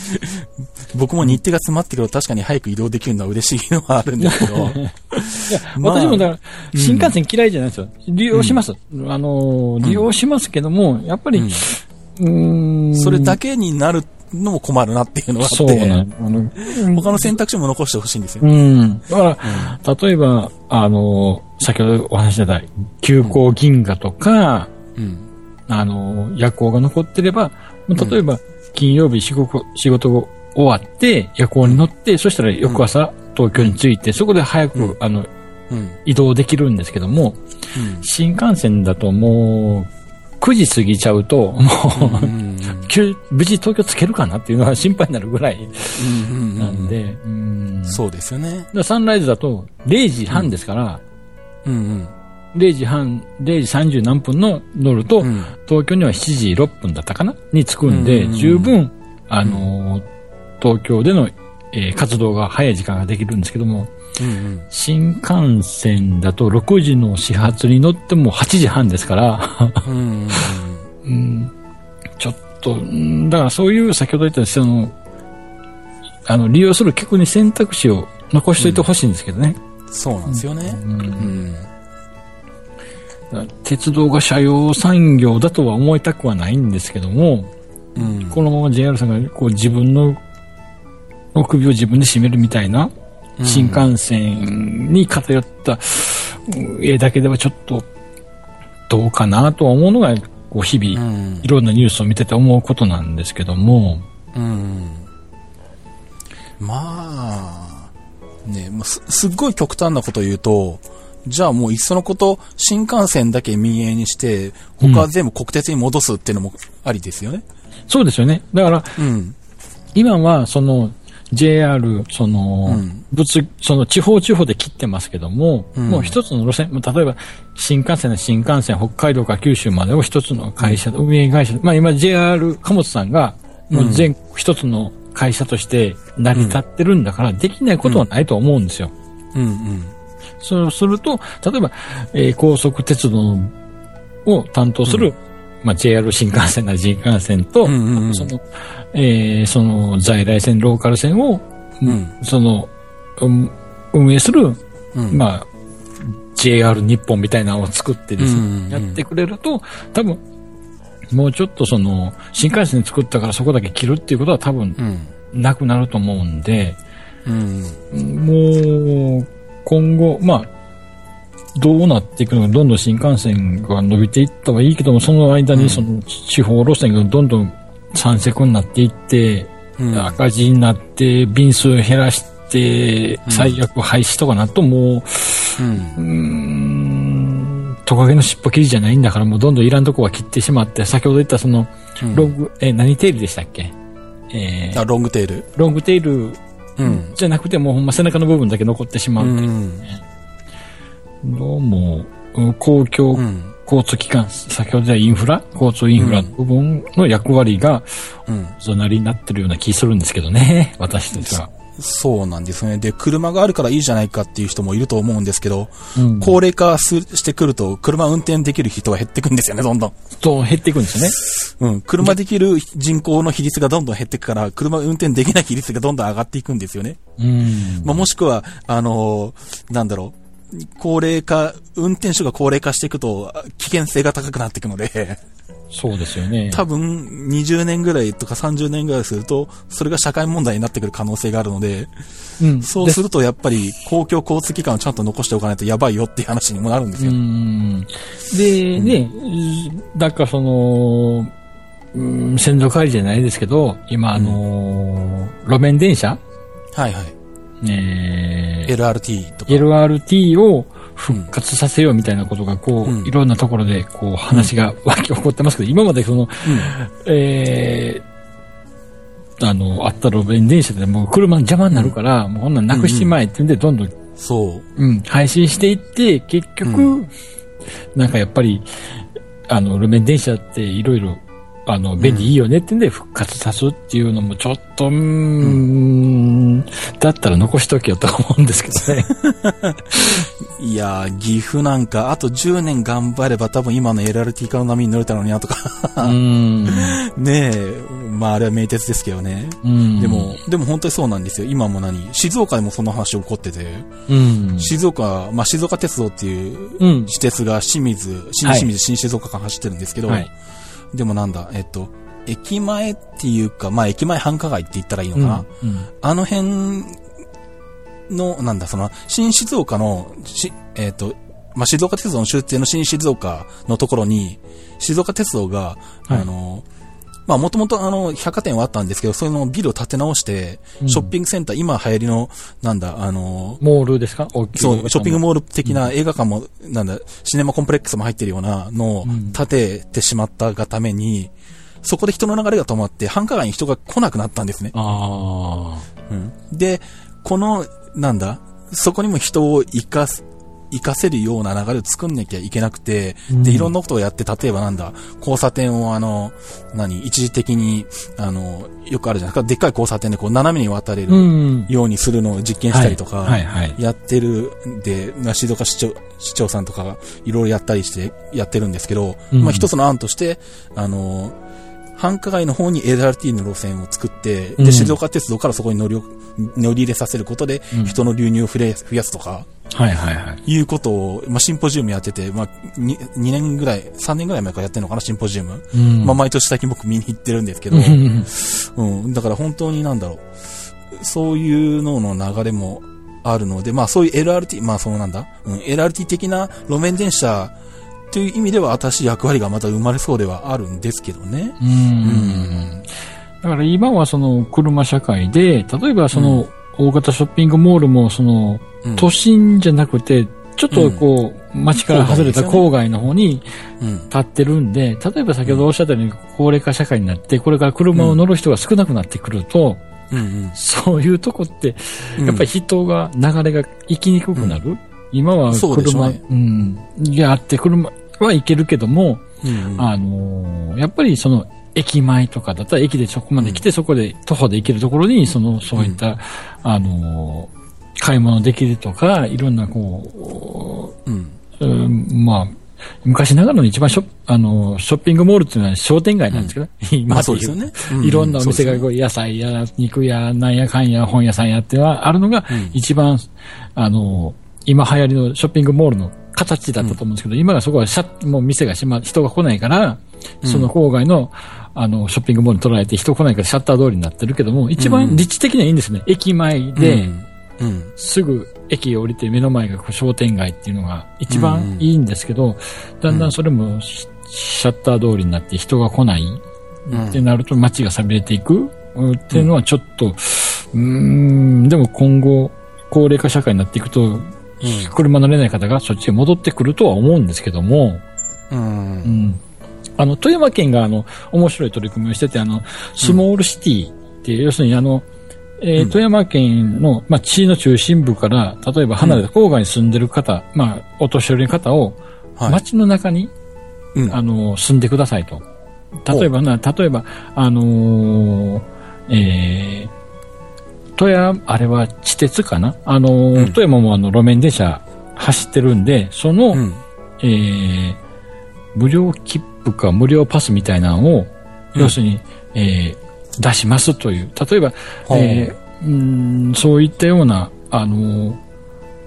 僕も日程が詰まってくると確かに早く移動できるのは嬉しいのはあるんですけど。いや、まあ私もだから、新幹線嫌いじゃないですよ。利用します。あの、利用しますけども、やっぱり、うーん。それだけになるのも困るなっていうのがあって、そうなんあの、他の選択肢も残してほしいんですよ。うん。だから、例えば、あの、先ほどお話ししてた、急行銀河とか、うん。あの、夜行が残ってれば、例えば、金曜日仕事、仕事が終わって、夜行に乗って、そしたら翌朝、東京に着いて、そこで早く、うんあの、うん。移動できるんですけども、新幹線だともう、9時過ぎちゃうと、もう、うん。急無事東京つけるかなっていうのは心配になるぐらいうん。なんで、うんそうですよね。サンライズだと0時半ですから、うんうん。0時半、0時30何分の乗ると、うん東京には7時6分だったかな？に着くんで、うん十分、あのー東京での、えー活動が早い時間ができるんですけども、うん新幹線だと6時の始発に乗っても8時半ですから、うん。うん。と、うんだからそういう先ほど言ったその、あの、利用する客に選択肢を残しておいてほしいんですけどね。そうなんですよね。うんうん。鉄道が車用産業だとは思いたくはないんですけども、うん。このまま JR さんがこう自分のの首を自分で絞めるみたいな、うん新幹線に偏ったうん絵だけではちょっとどうかなとは思うのが、こう日々、うんいろんなニュースを見てて思うことなんですけども、うん。まあ、ね、まあす、すっごい極端なこと言うと、じゃあもういっそのこと、新幹線だけ民営にして、他は全部国鉄に戻すっていうのもありですよね。そうですよね。だから、うん。今はその JR、その、うん。物、その地方地方で切ってますけども、うん。もう一つの路線、まあ例えば新幹線の新幹線、北海道から九州までを一つの会社、運営会社、まあ今 JR 貨物さんが、もう全、一つの会社として成り立ってるんだから、できないことはないと思うんですよ。うん。うん。そうすると、例えば、えー高速鉄道のを担当する、まあ、JR 新幹線なり新幹線と、うんうんうん。その、えーその在来線、ローカル線を、うん。その、うん運営する、うん。まあ、JR 日本みたいなのを作ってですね、うんうんうん。やってくれると、多分、もうちょっとその、新幹線作ったからそこだけ切るっていうことは多分うん。なくなると思うんで、うんもう、今後、まあ、どうなっていくのか、どんどん新幹線が伸びていったはいいけども、その間にその地方路線がどんどん山積になっていって、うん。赤字になって、便数減らして、最悪廃止とかなるともう、うん。ん、トカゲの尻尾切りじゃないんだから、もうどんどんいらんとこは切ってしまって、先ほど言ったその、うん。ロング、え、何テールでしたっけ？えーあロングテール。ロングテールうん。じゃなくてもうほんま背中の部分だけ残ってしまう。うんどうも、うん公共うん交通機関、先ほど言インフラ、交通インフラの部分の役割が、うんそなりになってるような気するんですけどね、私たちは。そうなんですね。で、車があるからいいじゃないかっていう人もいると思うんですけど、うん。高齢化すしてくると、車運転できる人は減ってくんですよね、どんどん。と減っていくんですよね。うん。車できる人口の比率がどんどん減っていくから、車運転できない比率がどんどん上がっていくんですよね。うん。まあ、もしくは、あのーなんだろう。高齢化、運転手が高齢化していくと、危険性が高くなっていくので、そうですよね。多分、20年ぐらいとか30年ぐらいすると、それが社会問題になってくる可能性があるので、うん。そうするとやっぱり公共交通機関をちゃんと残しておかないとやばいよっていう話にもなるんですうよ。ん。で、ね、だからその、うん、先祖返りじゃないですけど、今、あのー路面電車はいはい。えー LRT とか。LRT を復活させようみたいなことが、こう、うん。いろんなところで、こう、話が湧き起こってますけど、今までその、えー、あの、あった路面電車でもう車の邪魔になるから、もうこんなんなくしまえってんで、どんどん、そう。うん、配信していって、結局、うなんかやっぱり、あの、路面電車っていろいろ、あの、便利いいよねってんで復活さすっていうのもちょっと、うーん、だったら残しとけよと思うんですけどね。いやー、岐阜なんか、あと10年頑張れば多分今の LRT 化の波に乗れたのになとか。うん。ねえ、まああれは名鉄ですけどね。うん。でも、でも本当にそうなんですよ。今も何？静岡でもその話起こってて、うん。静岡、まあ静岡鉄道っていううん。私鉄が清水、新はい清水、新静岡間走ってるんですけど、はい。でもなんだ、えっと、駅前っていうか、まあ駅前繁華街って言ったらいいのかな？うん。あの辺の、なんだ、その、新静岡の、し、えっ、と、まあ、静岡鉄道の終点の新静岡のところに、静岡鉄道が、はいあの、まあ、もともとあの、百貨店はあったんですけど、そのビルを建て直して、うん。ショッピングセンター、今流行りの、なんだ、あの、モールですか？そう、ショッピングモモール的な映画館も、なんだ、シネマコンプレックスも入ってるようなのをうん。建ててしまったがために、そこで人の流れが止まって、繁華街に人が来なくなったんですね。あうん。で、この、なんだ、そこにも人を生かす、生かせるような流れを作んなきゃいけなくて、うんで、いろんなことをやって、例えばなんだ、交差点をあの、何、一時的に、あの、よくあるじゃないですか、でっかい交差点でこう斜めに渡れるん。ようにするのを実験したりとか。やってるんで、まあ静岡市長、市長さんとかがいろいろやったりしてやってるんですけど、うんまあ一つの案として、あの、繁華街の方に LRT の路線を作って、うん。で、静岡鉄道からそこに乗りを乗り入れさせることでうん、人の流入を増や増やすとか、はいはいはい。いうことを、まあ、シンポジウムやってて、まあ、2, 2年ぐらい、3年ぐらい前からやってるのかな、シンポジウム。うん。まあ、毎年最近僕見に行ってるんですけど、うん。うん、だから本当になんだろう、そういうのの流れもあるので、まあそういう LRT、まあそうなんだ、うん、LRT 的な路面電車という意味では新しい役割がまた生まれそうではあるんですけどね。うん。だから今はその車社会で、例えばその大型ショッピングモールもそのうん、都心じゃなくて、ちょっとこう、街から外れた郊外の方にうん、立ってるんで、例えば先ほどおっしゃったように高齢化社会になって、これから車を乗る人が少なくなってくると。そういうとこって、うん。やっぱり人が、流れが行きにくくなる、今は車、ね。うん。いや、あって車は行けるけども、うん、あのーやっぱりその、駅前とかだったら駅でそこまで来て、そこで徒歩で行けるところに、その、そういった、あのー買い物できるとか、いろんなこうん、う、うんまあ、昔ながらの一番ショッあの、ショッピングモールっていうのは商店街なんですけど、今まあで言そうですよね。うん。いろんなお店がこう野菜や肉やなんやかんや本屋さんやってはあるのがうん。一番、あの、今流行りのショッピングモールの形だったと思うんですけど、今はそこはシャッ、もう店が閉ま、人が来ないから、その郊外の、あの、ショッピングモールに捉えて人来ないからシャッター通りになってるけども、一番立地的にはいいんですね。駅前で、うんうん。すぐ駅を降りて目の前が商店街っていうのが一番いいんですけど、だんだんそれもシシャッター通りになって人が来ないうんってなると街が寂れていくうんっていうのはちょっと、うーん、でも今後高齢化社会になっていくと、車乗れない方がそっちへ戻ってくるとは思うんですけども、う。うんん。あの、富山県があの、面白い取り組みをしてて、あの、スモールシティっていう、要するにあの、えーうん富山県の、まあ、地の中心部から、例えば離れた郊外に住んでる方、まあ、お年寄りの方を、はい。街の中に、うんあの、住んでくださいと。例えばな、例えば、あのーえー、富山、あれは地鉄かな？あのーうん富山もあの、路面電車走ってるんで、その、うん。えー、無料切符か無料パスみたいなのを、うん要するに、えー出しますという。例えば、えーうーんそういったような、あのー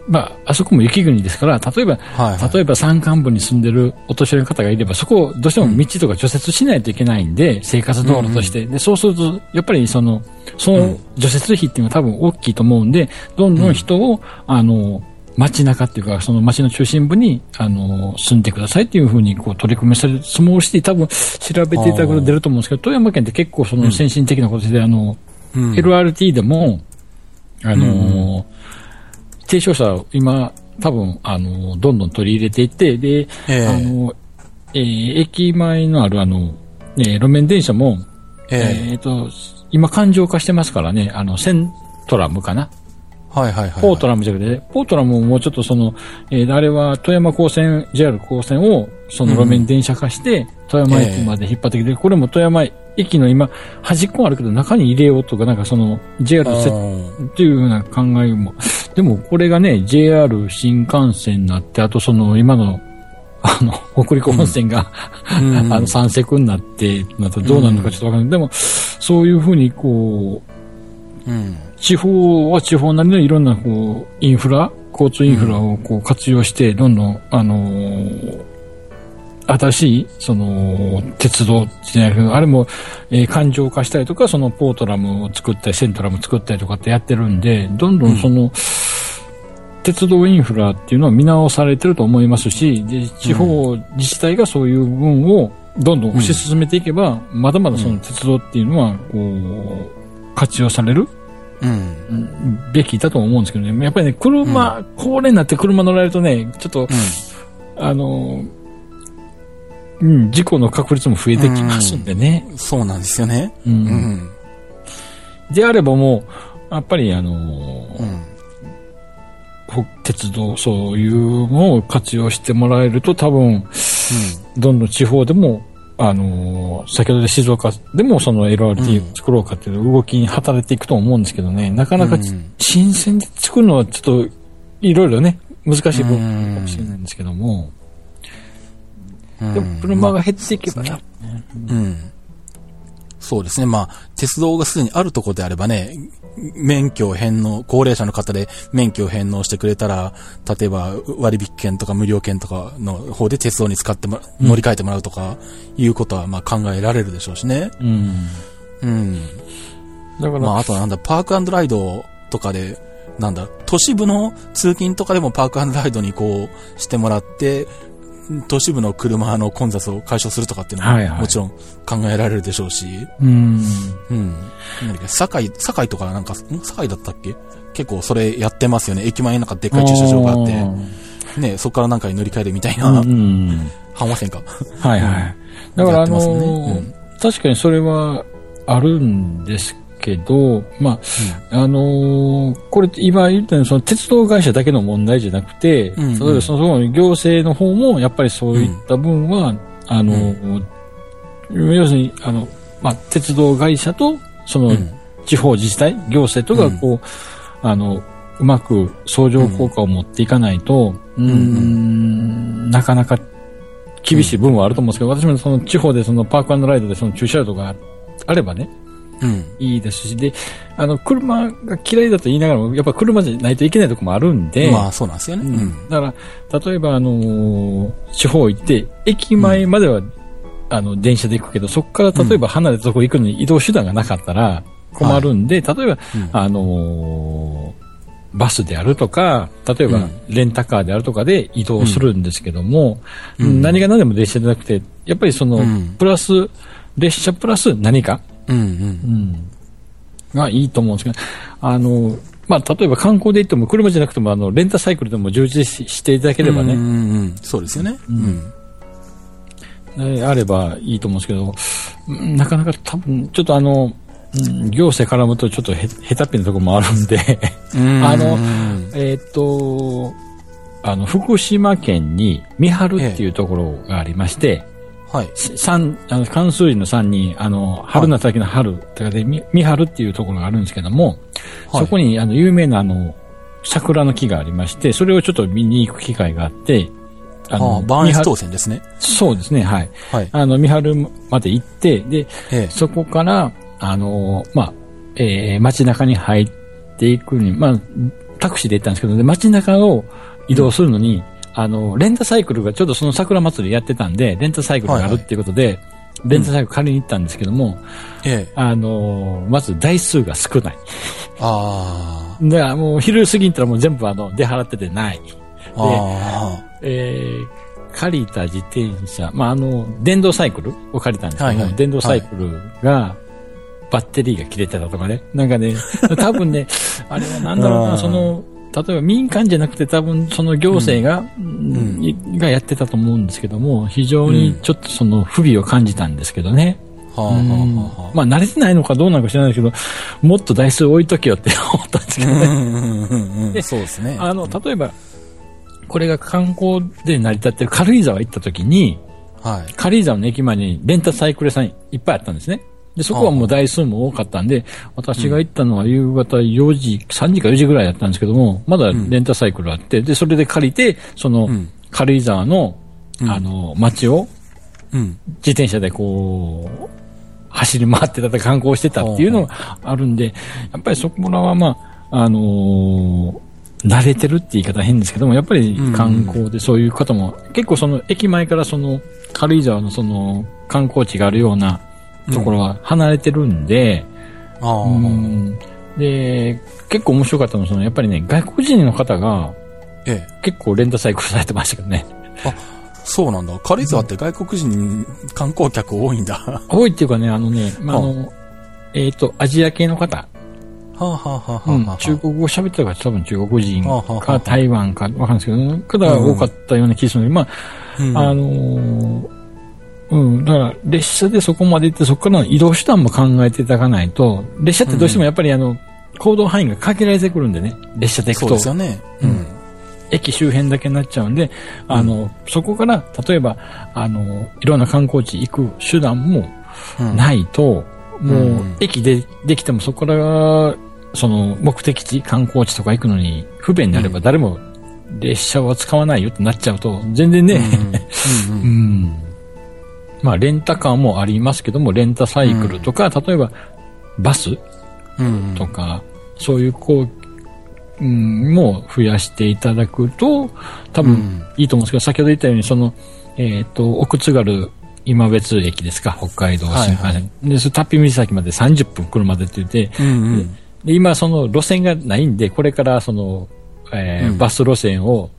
まあ、あそこも雪国ですから、例えば、はいはい。例えば山間部に住んでるお年寄りの方がいれば、そこをどうしても道とか除雪しないといけないんで、生活道路として。で、そうすると、やっぱりその、その除雪費っていうのは多分大きいと思うんで、どんどん人を、あの、街中っていうか、その街の中心部に、あの、住んでくださいっていうふうに、こう、取り組みされる、スモールシティ多分、調べていただくと出ると思うんですけど、富山県って結構その先進的なことで、あの、うん。LRT でも、あのー提唱者、今、多分、あのーどんどん取り入れていって、で、ええあのーえー駅前のあるあの、えー路面電車も、えええっと、今、環状化してますからね、あの、セントラムかな。はいはいはい。ポートラムじゃなくて、ポートラムももうちょっとその、えーあれは富山高専、JR 高専をその路面電車化して、富山駅まで引っ張ってきて、これも富山駅の今、端っこあるけど中に入れようとか、なんかその JR セットっていうような考えも。でもこれがね、JR 新幹線になって、あとその今の、あの、北陸本線が、うん あの、三セクになって、なったらどうなるのかちょっとわかんない。でも、そういうふうにこう、うん。地方は地方なりのいろんなこうインフラ、交通インフラをこう活用して、どんどん、あのー新しい、その、鉄道じゃないけど、あれも、えー環状化したりとか、そのポートラムを作ったり、セントラム作ったりとかってやってるんで、どんどんその、鉄道インフラっていうのは見直されてると思いますし、で地方自治体がそういう分をどんどん推し進めていけば、まだまだその鉄道っていうのは、こう、活用されるうん。べきだと思うんですけどね。やっぱりね、車、高齢になって車乗られるとね、ちょっと、あの、うん、事故の確率も増えてきますんでね。うん。そうなんですよね。うん。うん。であればもう、やっぱりあの、うん。ほ鉄道、そういうのを活用してもらえると多分、どんどん地方でも、あのー先ほどで静岡でもその LRT うん。作ろうかっていう動きに働いていくと思うんですけどね、なかなかち、うん。新鮮で作るのはちょっと、いろいろね、難しい部分かもしれないんですけども、うん。でも車が減っていけばね、うん。そうですね。まあ、鉄道がすでにあるところであればね、免許を返納、高齢者の方で免許を返納してくれたら、例えば割引券とか無料券とかの方で鉄道に使ってもら、乗り換えてもらうとか、いうことはまあ考えられるでしょうしね。うん。うん。だから、まあ、あとなんだ、パークライドとかで、なんだ、都市部の通勤とかでもパークライドにこうしてもらって、都市部の車の混雑を解消するとかっていうのも、はもちろん考えられるでしょうし、うん。うん。なんだっけ、堺、堺とかなんか、ん？堺だったっけ？結構それやってますよね。駅前になんかでっかい駐車場があって、ね、そこからなんかに乗り換えるみたいな、うんうん。浜線か。はいはい。だからあのーうん確かにそれはあるんですけど、まあ、あのーこれ今言ったようにその鉄道会社だけの問題じゃなくて、うんうん。例えばその行政の方もやっぱりそういった分は、あのー要するに、あの、まあ、鉄道会社と、そのうん。地方自治体、行政とか、こう、あの、うまく相乗効果を持っていかないと、うーん、なかなか厳しい部分はあると思うんですけど、私もその地方でそのパークライドでその駐車場とかあればね、うん。いいですし、で、あの、車が嫌いだと言いながらも、やっぱ車じゃないといけないとこもあるんで、まあ、そうなんですよね。ううん。ん。だから、例えば、あのー地方行って、駅前までは、あの、電車で行くけど、そこから例えば離れたとこ行くのに移動手段がなかったら困るんで、例えば、うん。あのーバスであるとか、例えばうん。レンタカーであるとかで移動するんですけども、うん。何が何でも列車じゃなくて、やっぱりその、うん。プラス、列車プラス何か、うん。うん。うん、がいいと思うんですけど、あの、まあ、例えば観光で行っても、車じゃなくても、あの、レンタサイクルでも充実ししていただければね、うんうんうん。そうですよね。うん。えあればいいと思うんですけど、うんなかなか多分、ちょっとあの、うん行政絡むとちょっとへ、へたっぴなところもあるんで、あのうんえーっと、あの、福島県に三春っていうところがありまして、はい。三、あの、関数字の三に、あの、春の先の春とかで、み三春っていうところがあるんですけども、はいそこに、あの、有名なあの、桜の木がありまして、それをちょっと見に行く機会があって、あああ、バーンス当選ですね。そうですね、はい。はい。あの、三春まで行って、で、ええ。そこから、あの、まあ、えー街中に入っていくに、まあ、タクシーで行ったんですけど、で、街中を移動するのに、あの、レンタサイクルがちょっとその桜祭りやってたんで、レンタサイクルがあるっていうことで、レンタサイクル借りに行ったんですけども、ええ。あの、まず台数が少ない。あだからもう昼過ぎに行ったらもう全部あの、出払っててない。あ。あえー借りた自転車、まあ、あの、電動サイクルを借りたんですけども、はいはい電動サイクルが、バッテリーが切れてたとかね。なんかね、多分ね、あれはなんだろうな、その、例えば民間じゃなくて多分その行政が、うんいがやってたと思うんですけども、非常にちょっとその不備を感じたんですけどね。あ。はあ、はうんあ、はあ。まあ慣れてないのかどうなのか知らないですけど、もっと台数置いとけよって思ったんですけどね。うんうんうんそうですね。あの、例えば、これが観光で成り立ってる軽井沢行った時に、はい。軽井沢の駅前にレンタサイクル屋さんいっぱいあったんですね。で、そこはもう台数も多かったんで、私が行ったのは夕方4時、3時か4時ぐらいだったんですけども、まだレンタサイクルあって、で、それで借りて、そのうん、軽井沢の、うん。あの、街をうん。自転車でこう、走り回ってた、観光してたっていうのがあるんで、やっぱりそこらはまあ、あのー慣れてるって言い方は変ですけども、やっぱり観光でそういう方も、結構その駅前からその軽井沢のその観光地があるようなところは離れてるんで、ああ。うんで、結構面白かったのはその、やっぱりね、外国人の方がええ。結構レンタサイクルされてましたけどね。そうなんだ。軽井沢って外国人観光客多いんだ。は 多いっていうかね、あのね、まあ、あの、えっ、と、アジア系の方、あ、はあはあはあうんはあ、中国語喋ってたから多分中国人かあ台湾かわかんないですけど、方が多かったような気がするので、まうんあ、あのーうん、だから列車でそこまで行ってそこからの移動手段も考えていただかないと、列車ってどうしてもやっぱりあの、行動範囲が限られてくるんでね、列車で行くと。そうで。すよね。うん。駅周辺だけになっちゃうんで、あの、そこから、例えば、あの、いろんな観光地行く手段もうん。ないと、もううん、駅でできてもそこから、その、目的地、観光地とか行くのに不便になれば誰も列車は使わないよってなっちゃうと、全然ね、うん。うん。うん。まあ、レンタカーもありますけども、レンタサイクルとか、例えば、バスうん。とか、そういう、こう、うん、も増やしていただくと、多分うん。いいと思うんですけど、先ほど言ったように、その、えっ、と、奥津軽今別駅ですか、北海道新幹線。はいで、それタッピ岬まで30分車でって言って、うんうん。で今その路線がないんで、これからその、えーうん。バス路線を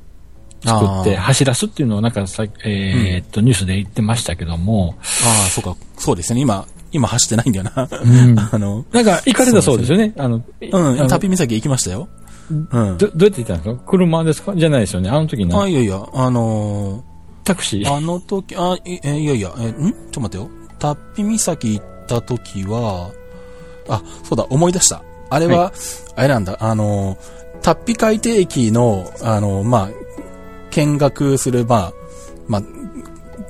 作ってあー走らすっていうのをなんかさ、えーっと、ニュースで言ってましたけども、ああ、そうか。そうですね。今、今走ってないんだよな。うん あの、なんか行かれたそうですよね。あの、うん、旅岬行きましたよ。うん。ど、どうやって行ったんですか？車ですか？じゃないですよね。あの時あ、のいやいや、あのタクシー。ーあの時、あ、いやいや、え、ん？ちょっと待ってよ。タッピ岬行った時は、あ、そうだ、思い出した。あれは、あれなんだ、あのー、タッピ海底駅の、あのー、まあ、見学する、まあ、まあ、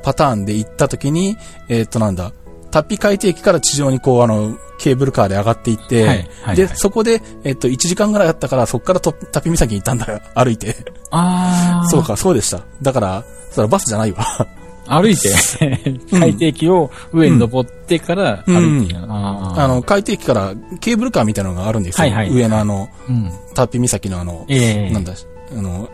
パターンで行った時に、えーっとなんだ、タッピ海底駅から地上にこう、あの、ケーブルカーで上がっていって、はいはいで、はい。そこで、えっと、1時間ぐらいあったから、そこからとタッピ岬に行ったんだよ、歩いて。あー。そうか、そうでした。だから、それはバスじゃないわ。歩いて、海底機を上に登ってから歩いて、あの、海底機からケーブルカーみたいなのがあるんですよ。はいはい上のあの、うん。タッピ岬のあの、ええ。なんだ、あの、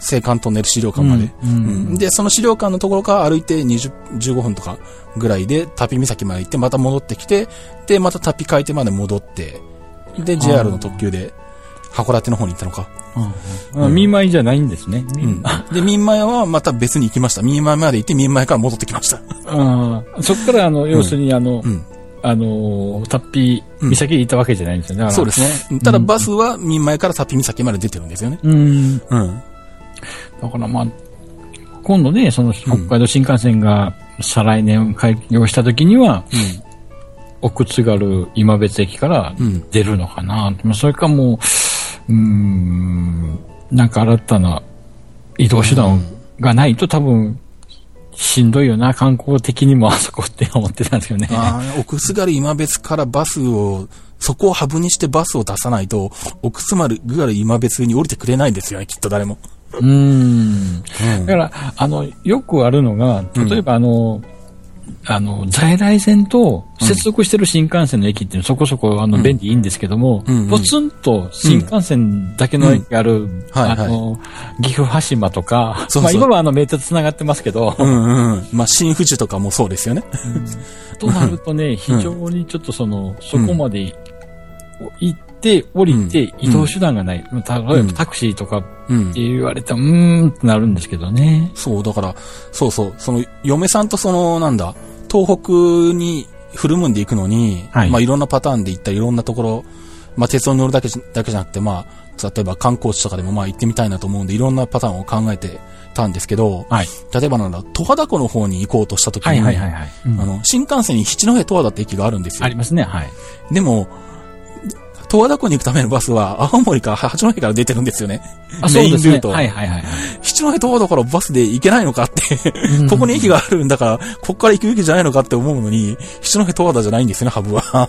青函トンネル資料館まで、うんうんうんで、その資料館のところから歩いて20、15分とかぐらいで、タピ岬まで行って、また戻ってきて、で、またタピ海底まで戻って、で、JR の特急で、函館の方に行ったのか。うんうん。見舞いじゃないんですね。うん。で、民前はまた別に行きました。民前まで行って、民前から戻ってきました。うんそこから、あの、要するに、あのう、ん。あの、タッピー、岬に行ったわけじゃないんですよね。だからそうですね。ただ、バスは民前からタピ岬まで出てるんですよね。うん。うん。だからまあ、今度ね、その北海道新幹線が再来年開業した時には、奥津軽今別駅からうん出るのかな。まあそれかもう、うーん、なんか新たな移動手段がないと多分、しんどいよな、観光的にもあそこって思ってたんですよね。ああ、奥津軽今別からバスを、そこをハブにしてバスを出さないと、奥津軽今別に降りてくれないんですよね、きっと誰も。うーん。だから、あの、よくあるのが、例えばあの、あの、在来線と接続してる新幹線の駅っていうのはそこそこあの便利いいんですけども、ポツンと新幹線だけの駅がある、あの、岐阜羽島とか、そうまあ今はあの名鉄繋がってますけど、うんうん。まあ、新富士とかもそうですよね。となるとね、非常にちょっとその、そこまで行って、降りて移動手段がない。例えばタクシーとかうんって。言われたら、うーんってなるんですけどね。そう、だから、そうそう、その、嫁さんとその、なんだ、東北にフルムーンで行くのに、はいまあ、いろんなパターンで行ったり、いろんなところ、まあ、鉄道に乗るだけじだけじゃなくて、まあ、例えば観光地とかでもまあ行ってみたいなと思うんで、いろんなパターンを考えてたんですけど、はい。例えばなんだ、十和田湖の方に行こうとした時に、あの、新幹線に七戸十和田って駅があるんですよあり。ますね、はい。でも、十和田湖に行くためのバスは、青森か八戸から出てるんですよね。あ、メそうですね。インルート。はいはいはいはい。七戸十和田からバスで行けないのかって、うんここに駅があるんだから、ここから行くべきじゃないのかって思うのに、七戸十和田じゃないんですよね、ハブは。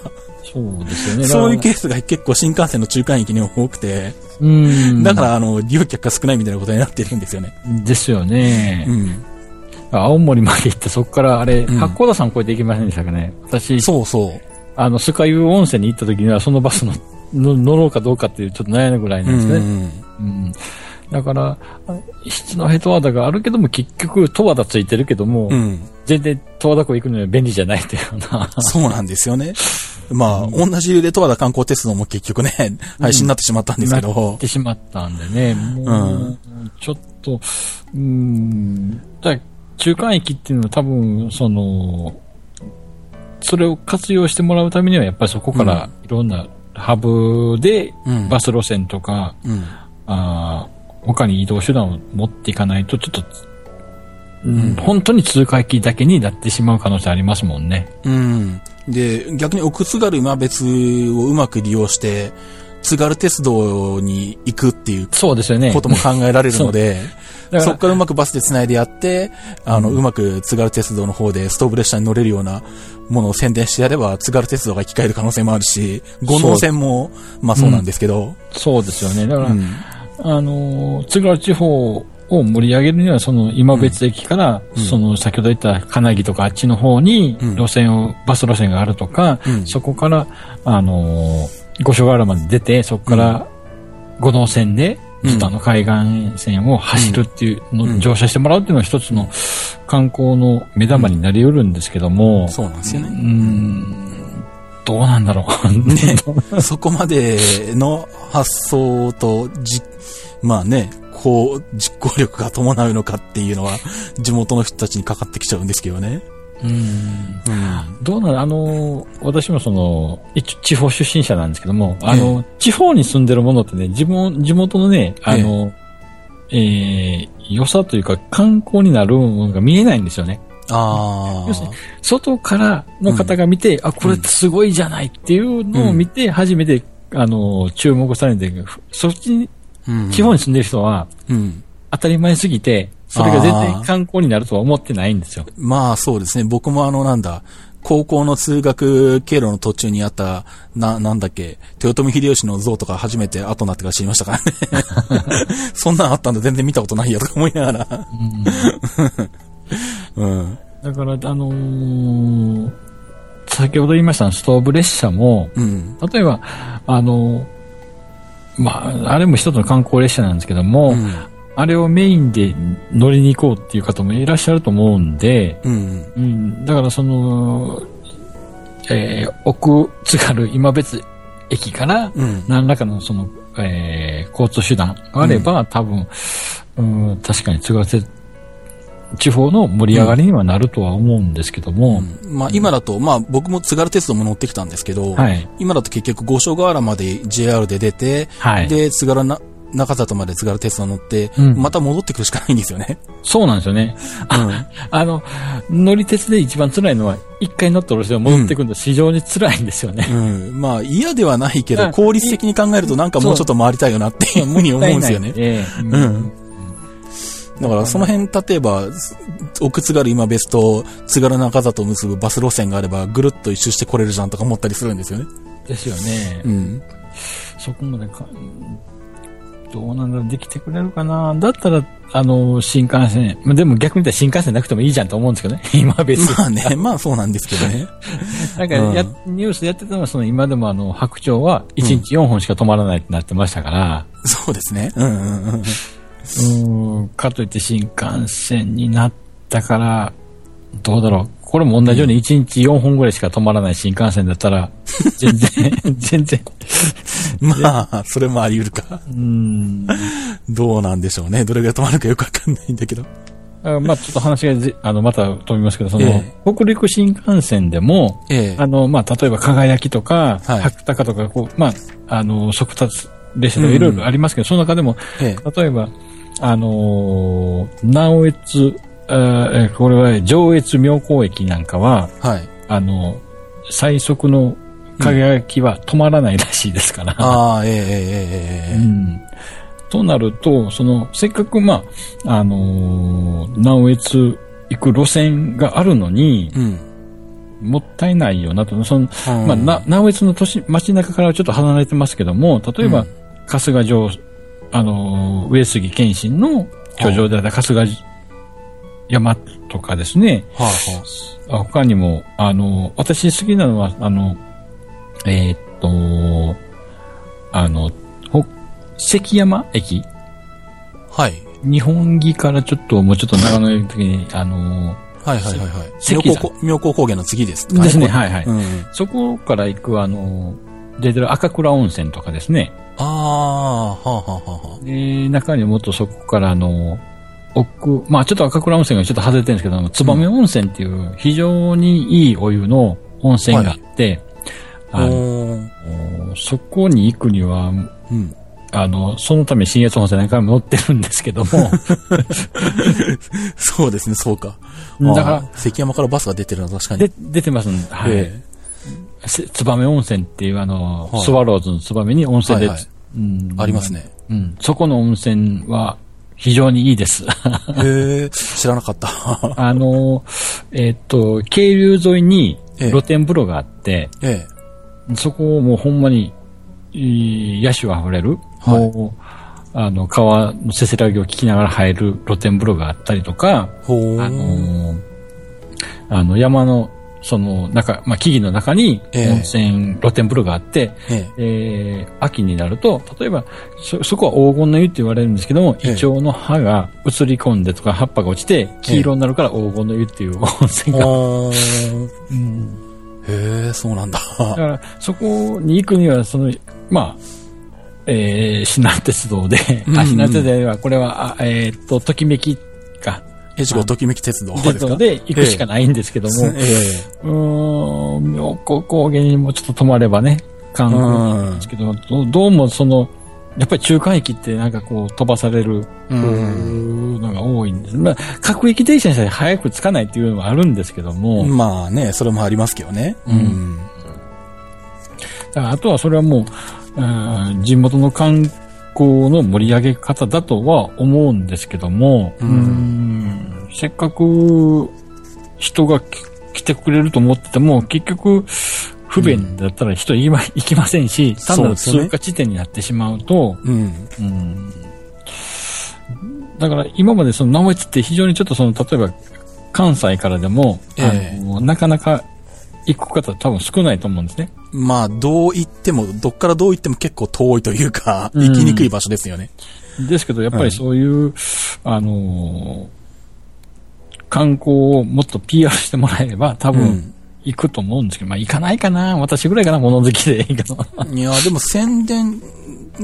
そうですよね。そういうケースが結構新幹線の中間駅にも多くて、らうん。だから、あの、利用客が少ないみたいなことになってるんですよね。ですよねう。ん。青森まで行って、そこからあれ、うん八甲田山越えて行きませんでしたかね。私、そうそう。あの、スカイユー温泉に行った時には、そのバスの の乗ろうかどうかっていう、ちょっと悩むぐらいなんですね。うんうん。だから、あ七戸十和田があるけども、結局、十和田ついてるけども、うん。全然十和田湖行くのには便利じゃないっていうような。そうなんですよね。まあ、同じ理由で十和田観光鉄道も結局ね、廃止になってしまったんですけなっど、てしまったんでね、もう、ちょっと、うん、だ中間駅っていうのは多分、その、それを活用してもらうためには、やっぱりそこからいろんなハブでうんバス路線とか、うん。あー他に移動手段を持っていかないと、ちょっと、うん本当に通過駅だけになってしまう可能性ありますもんね。うん。で、逆に奥津軽今別をうまく利用して、津軽鉄道に行くっていうそうですよね。ことも考えられるので、そこからうまくバスで繋いでやって、あの、うまく津軽鉄道の方でストーブ列車に乗れるようなものを宣伝してやれば、津軽鉄道が生き返る可能性もあるし、五能線も、まあそう。なんですけど、そうですよね。だから、うん。あの、津軽地方を盛り上げるには、その今別駅から、うん。その先ほど言った金木とかあっちの方にうん。路線を、バス路線があるとか、うん。そこから、あの、五所川原まで出て、そこから五能線で、あの海岸線を走るっていうの、うん乗車してもらうっていうのは一つの観光の目玉になり得るんですけども、うそうなんですよね。ん、どうなんだろう。ね そこまでの発想と、じ、まあね、こう、実行力が伴うのかっていうのは、地元の人たちにかかってきちゃうんですけどね。うんうん。どうなのあの、私もその、一地方出身者なんですけども、あの、地方に住んでるものってね、地元地元のね、あの、えー良さというか観光になるものが見えないんですよね。あ要するに外からの方が見て、あ、これってすごいじゃないっていうのを見て、初めて、あの、注目されて、そっちに、あ。うん地方に住んでる人は、うん。当たり前すぎて、それが全然観光になるとは思ってないんですよ。まあそうですね。僕もあのなんだ、高校の通学経路の途中にあった、な、なんだっけ、豊臣秀吉の像とか初めて後になってから知りましたからね。そんなんあったんだ全然見たことないよとか思いながら。うん。だから、あのー先ほど言いましたストーブ列車も、うん。例えば、あのーまあ、あれも一つの観光列車なんですけども、うん。あれをメインで乗りに行こうっていう方もいらっしゃると思うんで、うん。うん、だからその、えー奥津軽今別駅からうん。何らかのその、えー交通手段があれば、多分、うん、確かに津軽鉄地方の盛り上がりにはなるとは思うんですけども、まあ今だと、まあ僕も津軽鉄道も乗ってきたんですけど、はい。今だと結局五所川原まで JR で出て、はい。で、津軽な、中里まで津軽鉄道乗って、うんまた戻ってくるしかないんですよね。そうなんですよね。うん。あの、乗り鉄で一番辛いのは、一回乗った路線を戻ってくるの非常に辛いんですよね。うん。まあ嫌ではないけど、うん効率的に考えるとなんかもうちょっと回りたいよなっていうふうに思うんですよね。ええうんうんだからその辺、例えば、奥津軽今別と津軽中里を結ぶバス路線があれば、ぐるっと一周してこれるじゃんとか思ったりするんですよね。ですよね。うん。そこまでか、どうなんだろう、できてくれるかな？だったら、あの、新幹線、まあ、でも逆に言ったら新幹線なくてもいいじゃんと思うんですけどね。今別に。まあね、まあそうなんですけどね。なんかや、ニュースでやってたのは、その今でもあの、白鳥は1日4本しか止まらないってなってましたから、そうですね。うんうんうん。うーん、かといって新幹線になったから、どうだろう。これも同じように1日4本ぐらいしか止まらない新幹線だったら、全然、全然、まあ、それもあり得るか。うーん。どうなんでしょうね。どれぐらい止まるかよくわかんないんだけど。あまあ、ちょっと話がぜ、あの、また飛びますけど、その、え北陸新幹線でも、ええあの、まあ、例えば、輝きとか、はい白鷹とか、こう、まあ、あの、速達列車とかいろいろありますけど、その中でも、ええ例えば、あのー、南越、えーこれは上越妙高駅なんかは、はい。あの、最速の輝きは止まらないらしいですから。ああ、えええええええうん。となると、その、せっかく、まあ、あのー南越行く路線があるのに、えうん。もったいないよなと。その、うんまあ、な南越の都市、街中からはちょっと離れてますけども、例えば、うん春日城、あのー上杉謙信の居城であった春日山とかですね、はあ、はあ他にも、あの、私好きなのは、あの、えーっと、あの、ほ関山駅？あ、はい。日本木からちょっと、もうちょっと長野行くときに、あの、はいはいはいはい。関山妙高妙高高原の次です。ですね、はいはい。うん。そこから行く、あの、出てる赤倉温泉とかですね。ああ、はあはあはあはで、中にもっとそこから、あの、奥、まあちょっと赤倉温泉がちょっと外れてるんですけども、燕温泉っていう非常にいいお湯の温泉があって、あ。あのそこに行くには、うん。あの、そのために新越温泉何回も乗ってるんですけども、そうですね、そうか。だから関山からバスが出てるのは確かに。で、出てますんで、はい。燕温泉っていうあの、はいスワローズの燕に温泉で、はいはいうんえあります。ね。うん。そこの温泉は非常にいいです。へえ、知らなかった。あの、えっと、渓流沿いにええ露天風呂があって、えそこをもうほんまに、野手あふれる、はいあの、川のせせらぎを聞きながら入る露天風呂があったりとか。あのーあの、山の、その中、まあ、木々の中にええ温泉、露天風呂があって、ええー秋になると、例えば、そ、そこは黄金の湯って言われるんですけども、ええイチョウの葉が映り込んでとか葉っぱが落ちて、黄色になるから黄金の湯っていう温え。泉が。あーうんへえ、そうなんだ。だから、そこに行くには、その、まあ、えー、シナ鉄道で、うんうんあ、シナ鉄道では、これは、あえーっと、ときめきか、越後ときめき鉄道ですか？鉄道で行くしかないんですけども、ええ。うーん、妙高高原にもちょっと泊まればね、観光なんですけど、どどうもその、やっぱり中間駅ってなんかこう飛ばされるうんのが多いんです。まあ、各駅停車にしたら早く着かないっていうのはあるんですけども、まあね、それもありますけどね。うん。だからあとはそれはもう、うん地元の観光の盛り上げ方だとは思うんですけども、うん。うん。せっかく人がき来てくれると思ってても、結局、不便だったら人行きま行きませんし、単なる通過地点になってしまうと、うん。うんだから今までその直江津って非常にちょっとその、例えば、関西からでも、ええあのなかなか行く方多分少ないと思うんですね。まあ、どう言っても、どっからどう言っても結構遠いというか、うん行きにくい場所ですよね。ですけど、やっぱりそういう、あのー観光をもっと PR してもらえれば、多分うん行くと思うんですけど、まあ行かないかな。私ぐらいかな、物好きでいいかな。いや、でも宣伝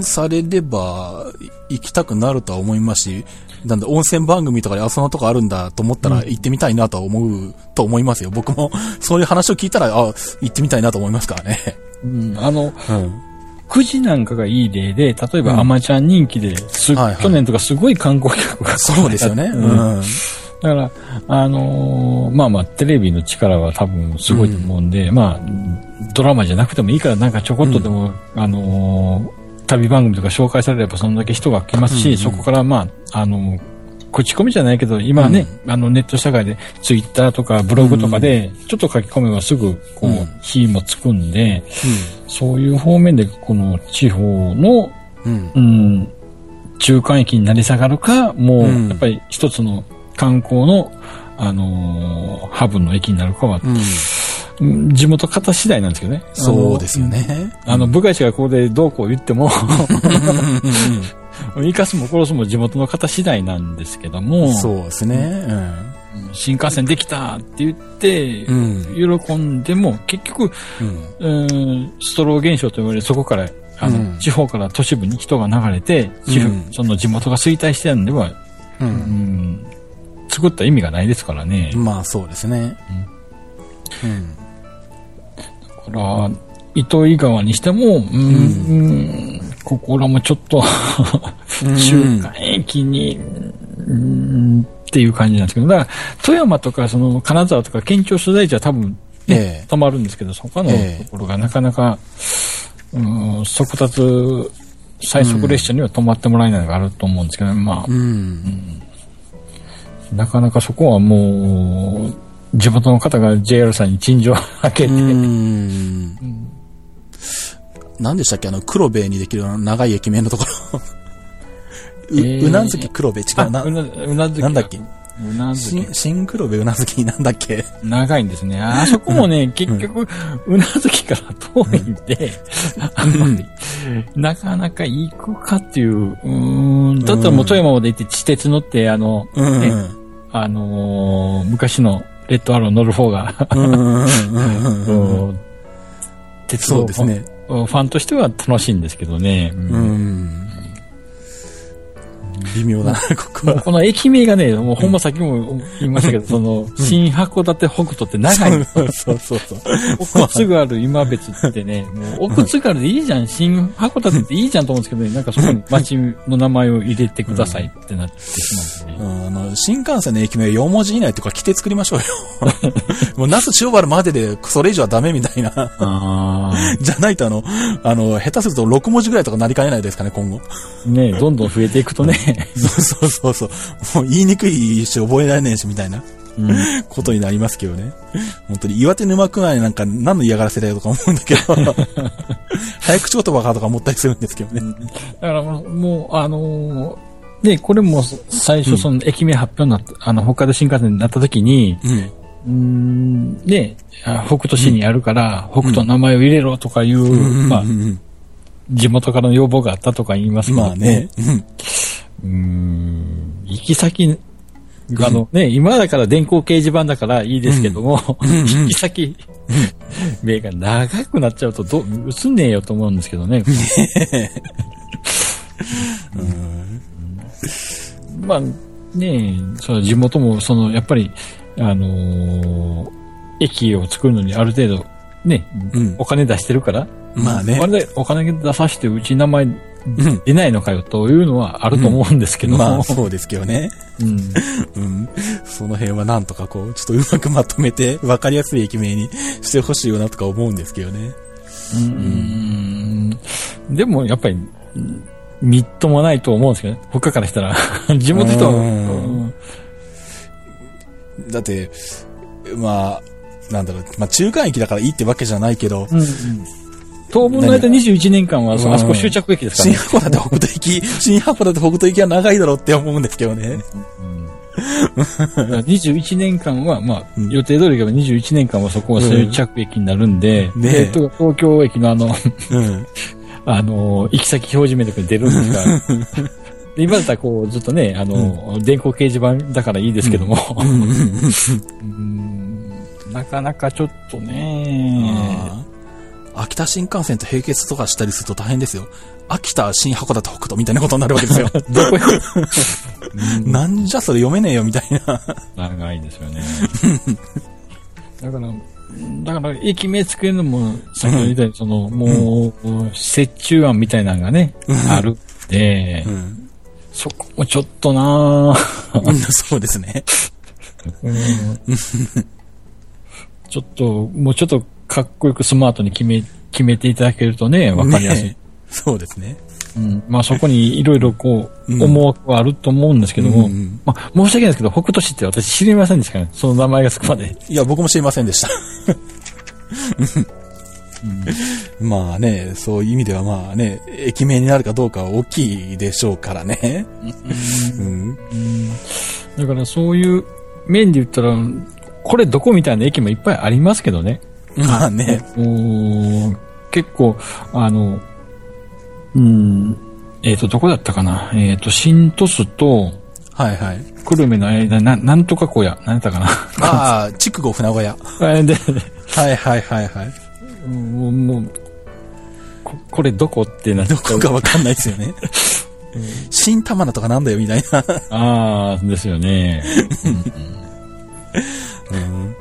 されれば、行きたくなるとは思いますし、なんだ、温泉番組とかであそんなとこあるんだと思ったら行ってみたいなとは思う、と思いますよ。僕も、そういう話を聞いたら、あ、行ってみたいなと思いますからね。うん、あの、うん。くじなんかがいい例で、例えうんばアマちゃん人気で、すはいはい去年とかすごい観光客がそうですよね。ううんん。だから、あのーまあまあ、テレビの力は多分すごいと思うんで、まあ、ドラマじゃなくてもいいから、なんかちょこっとでも、あのー旅番組とか紹介されればそんだけ人が来ますし、うんうん。そこからまあ、あのー口コミじゃないけど、今ね、あのネット社会で、ツイッターとかブログとかで、ちょっと書き込めばすぐ、こう、うん。火もつくんで、そういう方面で、この地方の、うん。うん、中間駅になり下がるか、もう、うん。やっぱり一つの観光の、あのーハブの駅になるかは、うん。うん地元方次第なんですけどね。そうですよね。あの。部外者がここでどうこう言っても、うん。生かすも殺すも地元の方次第なん。ですけども、そうですね。新幹線できたって言って、うん。喜ん。でも、結局、うん。うん。ストロー現象と言われるそこから、あの、うん。地方から都市部に人が流れて、その地元が衰退してるん。では、う。うん。ん、作った意味がないですからね。まあ、そうですね。うん。だから、糸魚川にしても、うん、うんここらもちょっと、中間駅に、うん、っていう感じなんですけど、だから、富山とか、その、金沢とか、県庁所在地は多分、ね、ええ止まるんですけど、他のええところがなかなか、うん、速達、最速列車には止まってもらえないのがあると思うんですけど、まあう、ん。なかなかそこはもう、地元の方が JR さんに陳情を開けて、うん。何でしたっけ？あの、黒部にできる長い駅名のところ。う、えー。うなずき黒部？違うなあう。なうなずき。なんだっけ？うなずき。新、新黒部うなずきなんだっけ？長いんですね。あそこもね、結局、うなずきから遠いんで、なかなか行くかっていう、うーん、だったらもう富山まで行って地鉄乗って、あの、うん。あのー昔のレッドアロー乗る方が、鉄道。ファンとしては楽しいん。ですけどね。うん。微妙だな、ここは。この駅名がね、もうほんまさっきも言いましたけど、その、新函館北斗って長いんですよそうそうそう。奥津軽今別ってね、もう奥津軽でいいじゃん、新函館っていいじゃんと思うんですけどね、なんかそこに町の名前を入れてくださいってなってしまうんでね。うんあの、新幹線の駅名4文字以内とか規定作りましょうよ。もう、那須塩原までで、それ以上はダメみたいな。あじゃないと、あの、あの、下手すると6文字ぐらいとかなりかねないですかね、今後。あ、ねどんどん増えていくとね、そうそうそうそう。もう言いにくいし、覚えられねえし、みたいな。うん。ことになりますけどね。本当に、岩手沼区内なんか何の嫌がらせだよとか思うんだけど、早口言葉かとか思ったりするんですけどね。だからもう、あのーで、これも最初その駅名発表になった、あの、北海道新幹線になった時に、うん。ん、ね、あ北斗市にあるから、北斗の名前を入れろとかいう、まあう、ん。地元からの要望があったとか言いますけど、まあね。うんうーん行き先が、あのね、今だから電光掲示板だからいいですけども、行き先、名が長くなっちゃうとどう、映んねえよと思うんですけどね。まあねその地元も、その、やっぱり、あのー駅を作るのにある程度、ね、うん。お金出してるから、まあね。お金出させてうち名前うん出ないのかよというのはあると思うんですけど。も、まあ、そうですけどね。うん。うん。その辺はなんとかこう、ちょっとうまくまとめて、わかりやすい駅名にしてほしいよなとか思うんですけどね。うん。でもやっぱり、うんみっともないと思うんですけどね、他からしたら。地元の人は、うん。うん。だって、まあ、なんだろう、まあ中間駅だからいいってわけじゃないけど、うんうん当分の間21年間は、そあそこ終着駅ですから新ね。函館北斗駅、新函館北斗駅は長いだろうって思うんですけどね。21年間は、まあ、うん。予定通りが21年間はそこは終着駅になるんで、ねえ。っと、東京駅のあの、うん。あの、行き先表示面とかに出るんですが、で今だったらこう、ずっとね、あの、電光掲示板だからいいですけども、うん。なかなかちょっとね、秋田新幹線と並結とかしたりすると大変ですよ。秋田、新函館、北斗みたいなことになるわけですよ。どこへ なんじゃそれ読めねえよみたいな。長いですよね。だから、だから、駅名つけるのも、先ほど言ったように、その、もう、折衷案みたいなのがね、あるんで、うん。そこもちょっとなぁ そうですね。ちょっと、もうちょっとかっこよくスマートに決め、決めていただけるとね、わかりやすい。ねそうですね。うん、まあそこにいろいろこう、うん思惑はあると思うんですけども、うんうんまあ申し訳ないですけど、北斗市って私知りませんでしたからね、その名前がつくまで。いや、僕も知りませんでした。まあね、そういう意味ではまあね、駅名になるかどうかは大きいでしょうからね。うん。だからそういう面で言ったら、これどこみたいな駅もいっぱいありますけどね。まあね。結構、あの、うん、えっ、と、どこだったかな？えっ、と、新鳥栖とはいはい。久留米の間、ななんとか小屋、何やったかな？ああ、筑後船小屋。で、はいはいはいはい。もう、もうここれどこってなどこかわかんないですよね。新玉名とかなんだよみたいな。ああ、ですよね。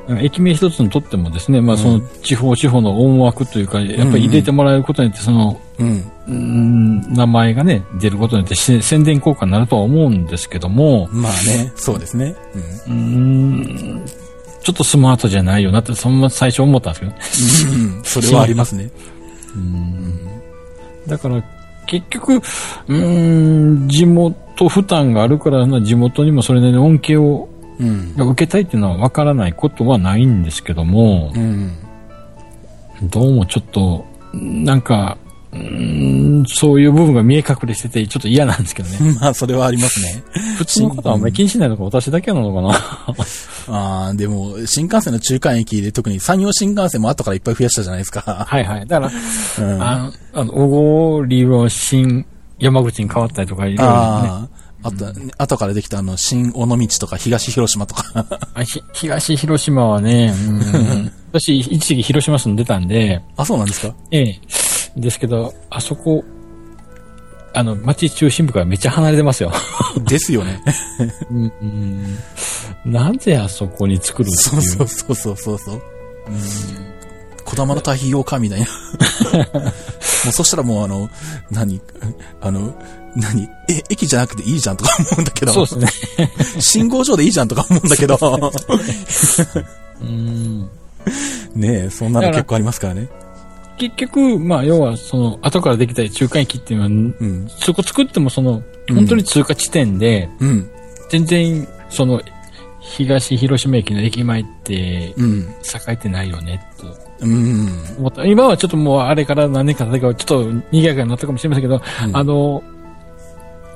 うん。駅名一つにとってもですね、まあその地方地方の思惑というか、やっぱり入れてもらえることによって、その、うん。うん名前がね、出ることによってし宣伝効果になるとは思うんですけども、まあね、そうですね。うーんちょっとスマートじゃないよなって、そのまま最初思ったんですけどね。うん。それはありますね。だから、結局、うーん、地元負担があるからな、地元にもそれなりの恩恵をうん。受けたいっていうのは分からないことはないんですけども、うん。どうもちょっと、なんか、うーんそういう部分が見え隠れしてて、ちょっと嫌なんですけどね。まあ、それはありますね。普通の方はあんまり気にしないのか私だけなのかな。ああ、でも、新幹線の中間駅で特に山陽新幹線も後からいっぱい増やしたじゃないですか。はいはい。だから、うん。ああの、あの、小郡は新山口に変わったりとかいろいろね。あー。あと、後からできたあの、新尾道とか東広島とか。あひ東広島はね、うん 私一時期広島住んでたんで、あ、そうなんですか？ええ。ですけど、あそこ、あの、町中心部からめっちゃ離れてますよ。ですよね。うんうん、なぜあそこに作るってそういう。そうそうそうそうそう。小玉の太平洋かみたいな。もうそしたらもうあの、何？あの、何？え、駅じゃなくていいじゃんとか思うんだけど。そうですね。信号場でいいじゃんとか思うんだけど。うんねえ、そんなの結構ありますからね。結局、まあ、要は、その、後からできた中間駅っていうのは、うん。そこ作ってもその、本当に通過地点で、うん。全然、その、東広島駅の駅前って、うん。栄えてないよね、とうん。思った。今はちょっともう、あれから何年か経ってから、ちょっと賑やかになったかもしれませんけど、うんあの、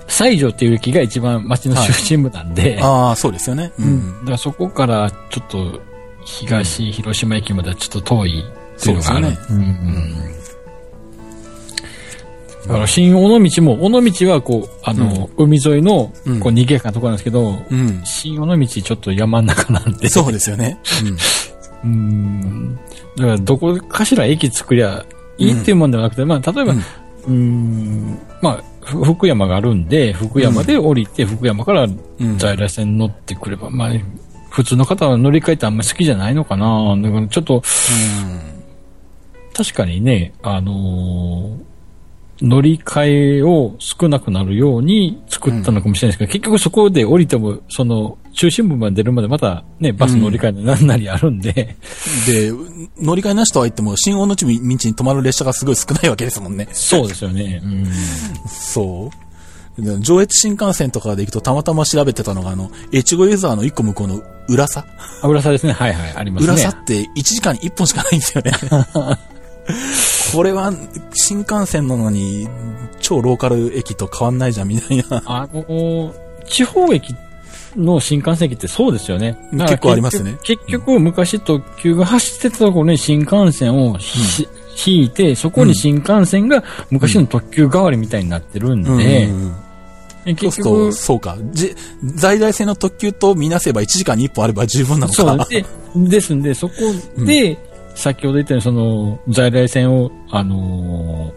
西条っていう駅が一番町の中心部なんで、ああ、そうですよね。ううんん。だからそこからちょっと東広島駅まではちょっと遠いっていうのがある。そうですうんうんだから新尾道も、尾道はこう、あの、海沿いの、うんこう、賑やかなところなんですけど、うん。新尾道ちょっと山の中なんで。そうですよね。うん。だから、どこかしら駅作りゃいいっていうもんではなくて、まあ、例えば、うんうん、まあ、ふ福山があるんで、福山で降りて、福山からうん。在来線乗ってくれば、まあ、普通の方は乗り換えってあんまり好きじゃないのかな。だからちょっと、確かにね、あのー乗り換えを少なくなるように作ったのかもしれないですけど、結局そこで降りても、その、中心部まで出るまでまたね、バス乗り換えのなんなりあるんで、で、乗り換えなしとは言っても、新大野道に止まる列車がすごい少ないわけですもんね。そうですよね。うん。そう。で上越新幹線とかで行くとたまたま調べてたのが、あの、越後湯沢の一個向こうの浦佐。油差ですね。はいはい、ありますね。浦佐って1時間に1本しかないんですよね。これは新幹線なのに超ローカル駅と変わんないじゃんみたいな。あのー地方駅っの新幹線駅ってそうですよね。結構ありますね結局、昔特急が走ってたところに新幹線をひ、引いて、そこに新幹線が昔の特急代わりみたいになってるんで、うんそう結すると、局、そうか。じ在来線の特急と見なせば1時間に1本あれば十分なのか。そうで、ですんで、そこで、先ほど言ったように、その、在来線を、あの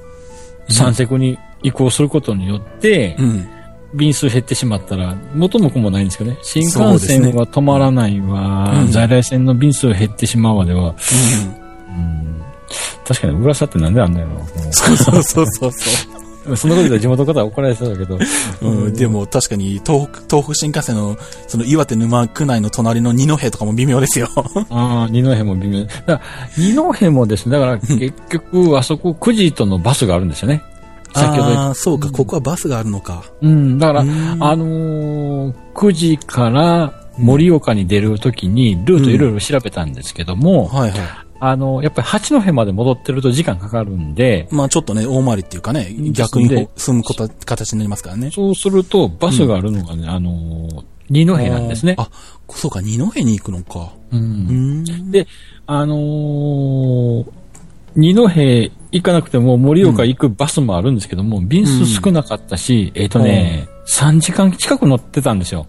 ー、三セクに移行することによって、うん。便数減ってしまったら、元も子もないんですけどね。新幹線は止まらないわ、うん。在来線の便数減ってしまうわでは、うん、確かに浦佐ってなんであんだよな。もそうそうそうそうそう。うそんなことで地元の方は怒られてたけど、うん、でも確かに東北、東北新幹線の、その岩手沼区内の隣の二戸とかも微妙ですよ。ああ、二戸も微妙。だから、二戸もですね、だから結局、あそこ9時とのバスがあるんですよね。先ほど言っああ、そうか、ここはバスがあるのか。うん、だから、あうんのー、9時から盛岡に出るときに、ルートいろいろ調べたんですけども、はいはい。あの、やっぱり八戸まで戻ってると時間かかるんで、まあちょっとね、大回りっていうかね、逆に進むこと、形になりますからね。そうすると、バスがあるのがね、あのー、二戸なんですね。あ、そうか、二戸に行くのか。う。うんん。で、あのー、二戸行かなくても盛岡行くバスもあるんですけども、便数少なかったし、えっ、とね、3時間近く乗ってたんですよ。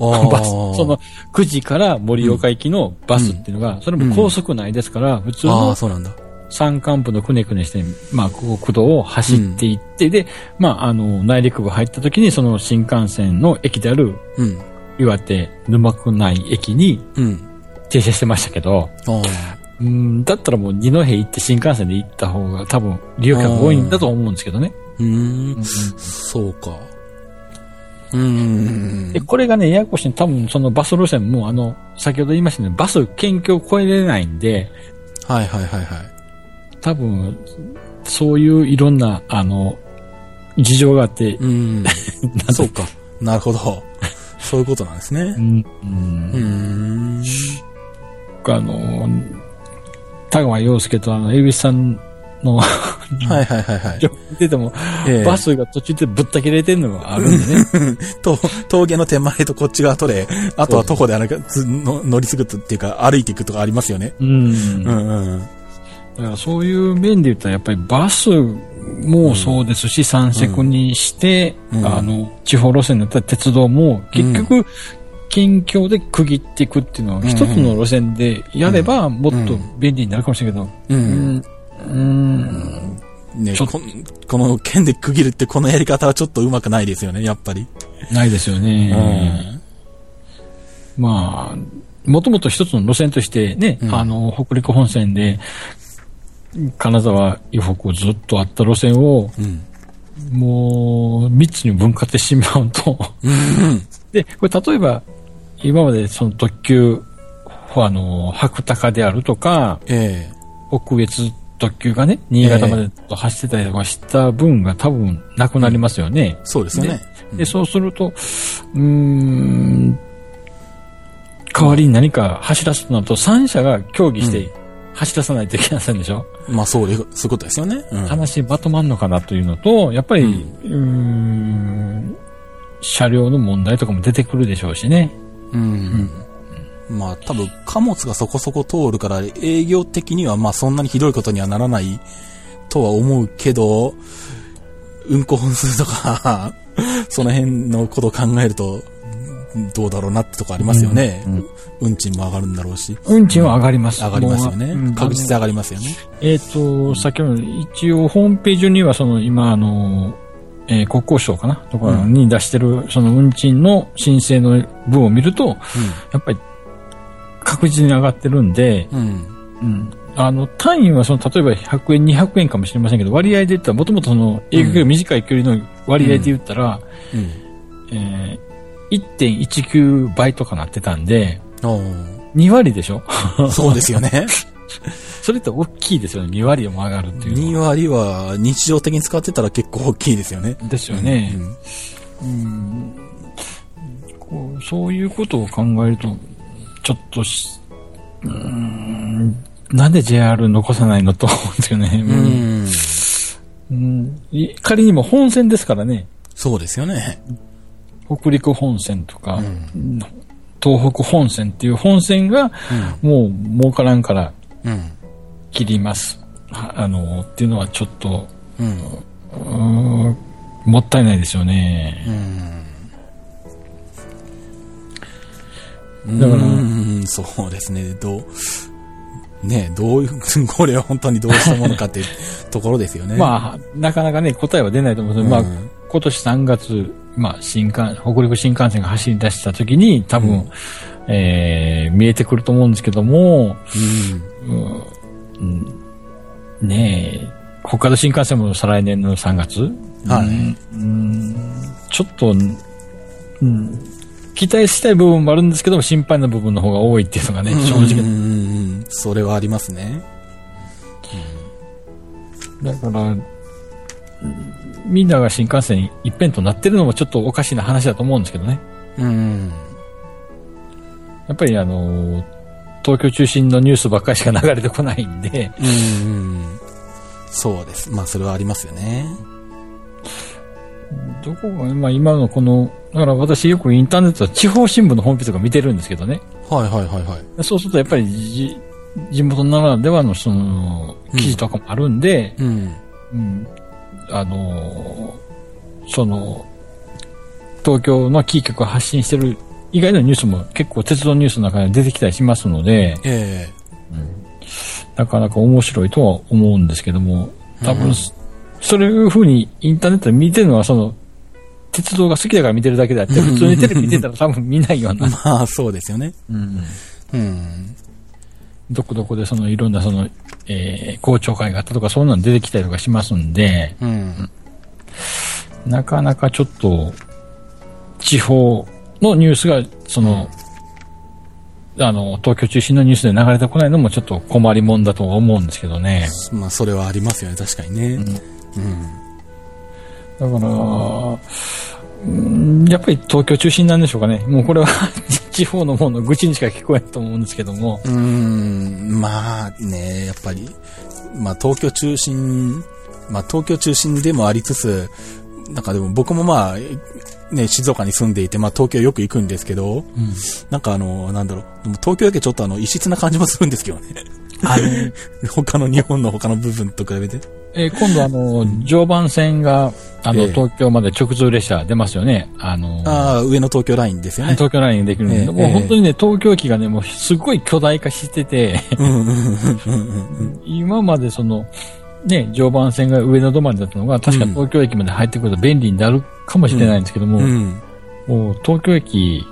あバス、その、9時から盛岡行きのバスっていうのが、それも高速内ですから、普通あのあ、そうなんだ。山間部のくねくねして、まあ、ここ区道を走っていって、で、まあ、あの、内陸部入った時に、その新幹線の駅であるうん。岩手沼区内駅にうん。停車してましたけど。うん、だったらもう二戸行って新幹線で行った方が多分利用客多いんだと思うんですけどね。うーん。そうか。うーんで、。これがね、ややこしい。多分そのバス路線も、あの、先ほど言いましたね、バス県境を越えれないんで、はいはいはいはい。多分、そういういろんな、あの、事情があって、うーん。そうか。なるほど。そういうことなんですねう。ん、うん、ん。あの、田川陽介とあの、エビスさんの、はいはいはいはい。見てても、ええバスが途中でぶった切れてるのがあるんでね。と、峠の手前とこっち側とで、あとは徒歩で乗り継ぐっていうか歩いていくとかありますよね。うん。うんうん。だからそういう面で言ったらやっぱりバスもそうですし、三セクにして、うんあの、地方路線だったら鉄道も結局、近況で区切っていくっていうのは、一つの路線でやればもっと便利になるかもしれないけど、う。うんん、うん、ねこ、この剣で区切るってこのやり方はちょっとうまくないですよね、やっぱり。ないですようね。まあ、もともと一つの路線としてね、うんあの、北陸本線で、金沢、以北ずっとあった路線を、うん。もう、三つに分割してしまうと、うん。で、これ例えば、今までその特急、あの、白鷹であるとか、え北越特急がね、新潟まで走ってたりとかした分が多分なくなりますよねえ。そうですよね。で、そうすると、うーん、代わりに何か走らすとなると、3社が協議して走らさないといけませんでしょ、まあそうで、そういうことですよね。うん。話まとまんのかなというのと、やっぱり、うーん、車両の問題とかも出てくるでしょうしね。うん。まあ多分貨物がそこそこ通るから営業的にはまあそんなにひどいことにはならないとは思うけど、運行本数とか、その辺のことを考えると、どうだろうなってとこありますよね。うん運賃も上がるんだろうし。運賃は上がります。上がりますよね。確実に上がりますよね。えっ、と、先ほど、一応ホームページには、その、今、あの、えー国交省かな？ところに出してる、その運賃の申請の分を見ると、やっぱり、確実に上がってるんで、うん。うん。うん。あの、単位はその、例えば100円、200円かもしれませんけど、割合で言ったら、もともとその、営業が短い距離の割合で言ったら、うん。えー、1.19倍とかなってたんで、お2割でしょ？ーそうですよね。それって大きいですよね。2割も上がるっていう2のは。割は日常的に使ってたら結構大きいですよね。ですよね。うんうんこうそういうことを考えると、ちょっとし、うーん、なんで JR 残さないのと思うんですよね。うん。仮にも本線ですからね。そうですよね。北陸本線とか、東北本線っていう本線が、もう儲からんからうん。切ります。ああの、っていうのはちょっと、うんもったいないですよね。うん。だから、そうですね。どう、ねどういう、これは本当にどうしたものかっていうところですよね。まあ、なかなかね、答えは出ないと思うん。ですけど、まあ、今年3月、まあ、新幹、北陸新幹線が走り出した時に、多分、うん。えー見えてくると思うん。ですけども、うん。ねえ、北海道新幹線も再来年の3月はいうん。ちょっと、うん、期待したい部分もあるんですけども、心配な部分の方が多いっていうのがね、正うん直。うん。それはありますね。だから、うんみんなが新幹線に一辺となってるのもちょっとおかしな話だと思うんですけどね。うん。やっぱりあの、東京中心のニュースばっかりしか流れてこないんで、うん。そうです。まあ、それはありますよね。どこが、まあ今のこの、だから私よくインターネットは地方新聞のホームページとか見てるんですけどね。はいはいはいはい。そうするとやっぱりじ地元ならではのその記事とかもあるんで、うん。うんあのーその、東京のキー局が発信してる以外のニュースも結構鉄道ニュースの中に出てきたりしますので、えなかなか面白いとは思うんですけども、多分、うんそういう風にインターネットで見てるのはその、鉄道が好きだから見てるだけであって、普通にテレビ見てたら多分見ないようなえ。まあ、そうですよね。うんうん。どこどこでそのいろんなその、えー、公聴会があったとかそういうの出てきたりとかしますんで、うん。なかなかちょっと、地方のニュースが、その、あの、東京中心のニュースで流れてこないのもちょっと困りもんだとは思うんですけどね。まあ、それはありますよね、確かにね。うん。だから、うんやっぱり東京中心なんでしょうかね。もうこれは 地方の方の愚痴にしか聞こえないと思うんですけども。うーん、まあね、やっぱり、まあ東京中心、まあ東京中心でもありつつ、なんかでも僕もまあ、ね、静岡に住んでいて、まあ東京よく行くんですけど、なんかあの、なんだろう、東京だけちょっとあの、異質な感じもするんですけどね。あの、他の日本の他の部分と比べて？えー今度あの、常磐線が、あの、ええ東京まで直通列車出ますよね。あの、ああ、上の東京ラインですよね。東京ラインできるんで、ええもう本当にね、東京駅がね、もうすごい巨大化してて、今までその、ね、常磐線が上の止まりだったのが、確か東京駅まで入ってくると便利になるかもしれないんですけども、うん。もう東京駅、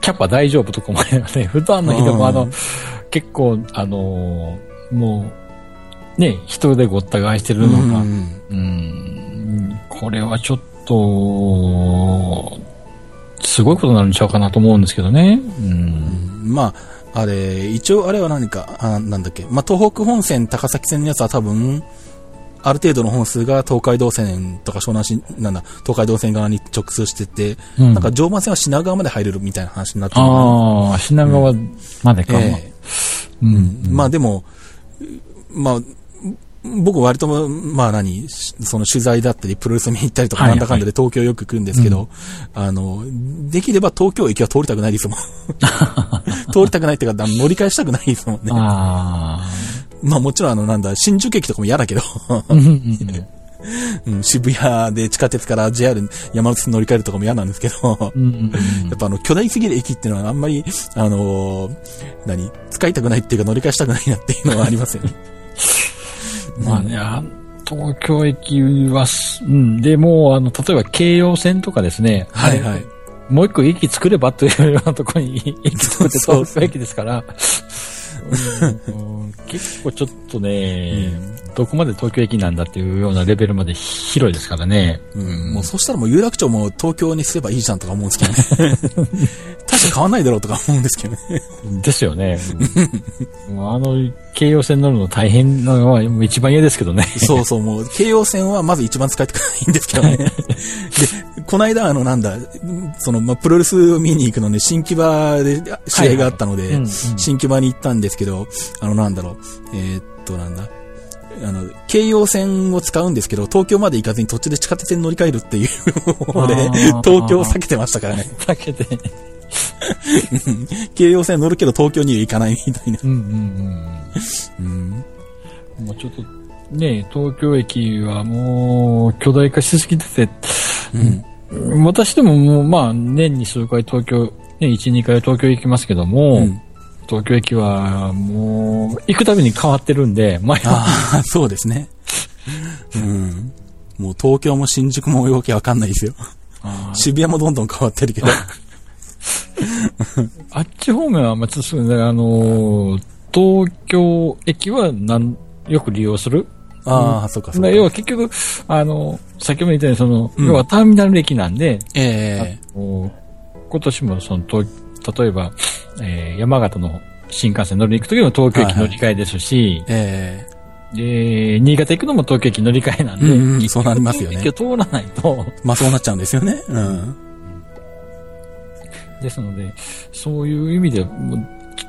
キャパ大丈夫とか思いながらね、普段の日でもあの、うん結構、あのーもう、ね、人でごった返してるうのが、ん。うん、これはちょっと、すごいことになるんちゃうかなと思うんですけどね。うん。まあ、あれ、一応あれは何か、あなんだっけ、まあ、東北本線、高崎線のやつは多分、ある程度の本数が東海道線とか湘南新、なんだ、東海道線側に直通してて、うん。なんか常磐線は品川まで入れるみたいな話になってるのああ、品川までか。えうん。えまあでも、まあ、僕割と、まあ何、しその取材だったり、プロレス見に行ったりとか、はいなんだかんだで東京よく来るんですけど、あの、できれば東京駅は通りたくないですもん。通りたくないっていうか、乗り換えしたくないですもんね。あまあもちろんあの、なんだ、新宿駅とかも嫌だけど、あ。うん渋谷で地下鉄から JR 山手線乗り換えるとかも嫌なんですけど、うんうんうんやっぱあの、巨大すぎる駅っていうのはあんまり、あのー何？使いたくないっていうか乗り換えしたくないなっていうのはありますよね。まあね、あ東京駅はす、うん、でもう、あの、例えば京葉線とかですね、はいはい。もう一個駅作ればというようなところに 駅作ってそう東京駅ですから、うんうん結構ちょっとね、どこまで東京駅なん。だっていうようなレベルまで広いですからね。うん、もうそしたらもう有楽町も東京にすればいいじゃん。とか思うん。ですけどね。大して変わん。ないだろうとか思うん。ですけどね。ですよね。もうあの、京葉線乗るの大変なのは一番嫌ですけどね。そうそう、もう、京葉線はまず一番使いたくないん。ですけどね。で、この間、あの、なんだ、その、まあ、プロレスを見に行くのね、新木場で試合があったので、新木場に行ったんですけど、あの、なんだろう、えーっと、なんだ、あの、京葉線を使うんですけど、東京まで行かずに途中で地下鉄に乗り換えるっていうので東京を避けてましたからね。だけで。京葉線乗るけど東京には行かないみたいな。うんうんうん。うん。もうちょっと、ね、東京駅はもう巨大化しすぎてて、うん。私でももう、まあ、年に数回東京、ね、1、2回東京行きますけども、うん東京駅はもう、行くたびに変わってるんで、前は、ああ、そうですね。うん。もう東京も新宿もよくわかんないですよ。あ渋谷もどんどん変わってるけど。あっち方面は、まあ、ちょっとすぐねあのー東京駅はなん、よく利用するああ、そうかそうか。要は結局、あの、先ほども言ったように、その、うん。要はターミナル駅なんで、ええあの今年もその、東例えば、えー山形の新幹線乗りに行くときも東京駅乗り換えですし、えで、新潟行くのも東京駅乗り換えなんで、うんうんそうなりますよね。東京通らないと、えまあそうなっちゃうんですよね。うん。ですので、そういう意味で、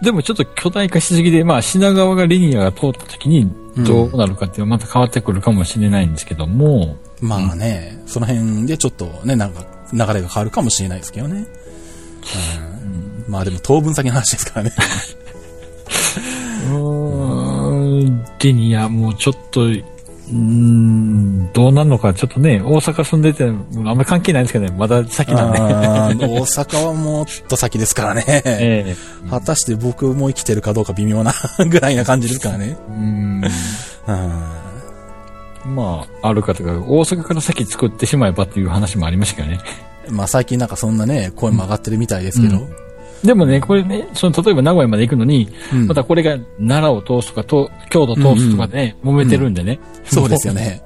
でもちょっと巨大化しすぎで、まあ品川がリニアが通ったときにどうなるかっていうのはまた変わってくるかもしれないんですけども、まあね、その辺でちょっとね、なんか流れが変わるかもしれないですけどね。うん。まあでも当分先の話ですからね。うーん、リニアもうちょっと、うーん、どうなるのか、ちょっとね、大阪住んでて、あんまり関係ないんですけどね、まだ先なんで。大阪はもっと先ですからね。ええ果たして僕も生きてるかどうか微妙な ぐらいな感じですからね。うーん、うん。まあ、ある方が大阪から先作ってしまえばっていう話もありましたけどね。まあ最近なんかそんなね、声も上がってるみたいですけど。うんでもね、これね、その、例えば名古屋まで行くのに、うんまたこれが奈良を通すとか、と京都通すとかでね、揉めてるんでね。そうですよね。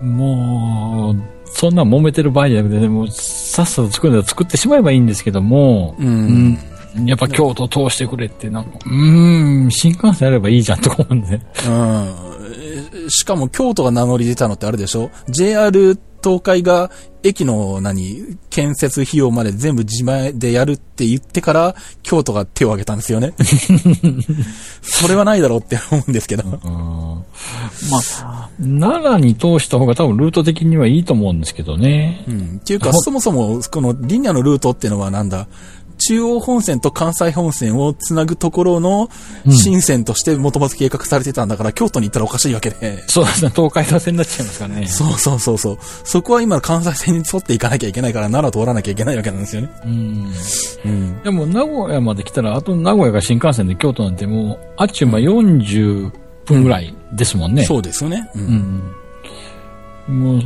もう、そんな揉めてる場合じゃなくて、ね、もう、さっさと作るなら作ってしまえばいいんですけども、うん。うん。うんやっぱ京都通してくれって、なんか、うーん、新幹線あればいいじゃんとか思うんで。うん。しかも京都が名乗り出たのってあれでしょ ?JR 東海が駅の何、建設費用まで全部自前でやるって言ってから、京都が手を挙げたんですよね。それはないだろうって思うんですけど。うんまあ、奈良に通した方が多分ルート的にはいいと思うんですけどね。うん。っていうか、そもそも、このリニアのルートっていうのはなんだ？中央本線と関西本線をつなぐところの新線としてもともと計画されてたんだから、京都に行ったらおかしいわけで。そうですね、東海道線になっちゃいますからね。そうそうそうそう。そこは今の関西線に沿っていかなきゃいけないから、奈良通らなきゃいけないわけなんですよね。うん。うん。でも、名古屋まで来たら、あと名古屋が新幹線で京都なんてもう、あっちゅうま40分ぐらいですもんね。そうですよね。う。うんん。もう、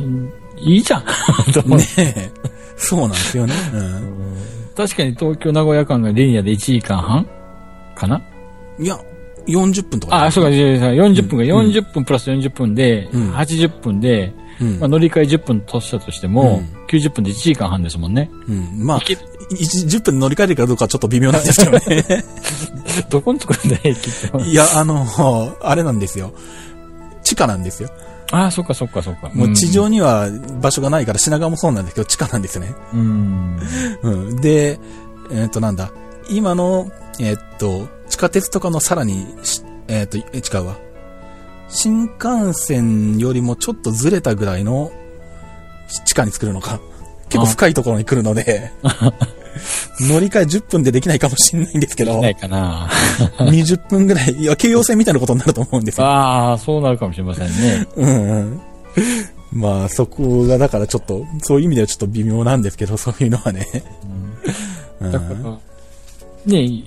いいじゃん。ねえ。そうなんですよね。確かに東京名古屋間がリニアで1時間半？かな？うん。いや、40分とか。あ、そうか、40分が40分プラス40分で、うん80分で、うんまあ、乗り換え10分としたとしても、うん90分で1時間半ですもんね。うん。まあい、け一10分で乗り換えるかどうかはちょっと微妙なんですけどね。どこに作るんだよ、駅って。いや、あの、あれなんですよ。地下なんですよ。ああ、そっかそっかそっか。もう地上には場所がないから品川もそうなんですけど、地下なんですね。うん。うん。で、えっ、と、なんだ。今の、えっ、と、地下鉄とかのさらにし、えっ、と、え違うわ。新幹線よりもちょっとずれたぐらいの地下に作るのか。結構深いところに来るので、乗り換え10分でできないかもしれないんですけど、ないかな。20分ぐらい、いや、京葉線みたいなことになると思うんですよ。ああ、そうなるかもしれませんね。うんうん。まあ、そこが、だからちょっと、そういう意味ではちょっと微妙なんですけど、そういうのはね。うんだから、ね、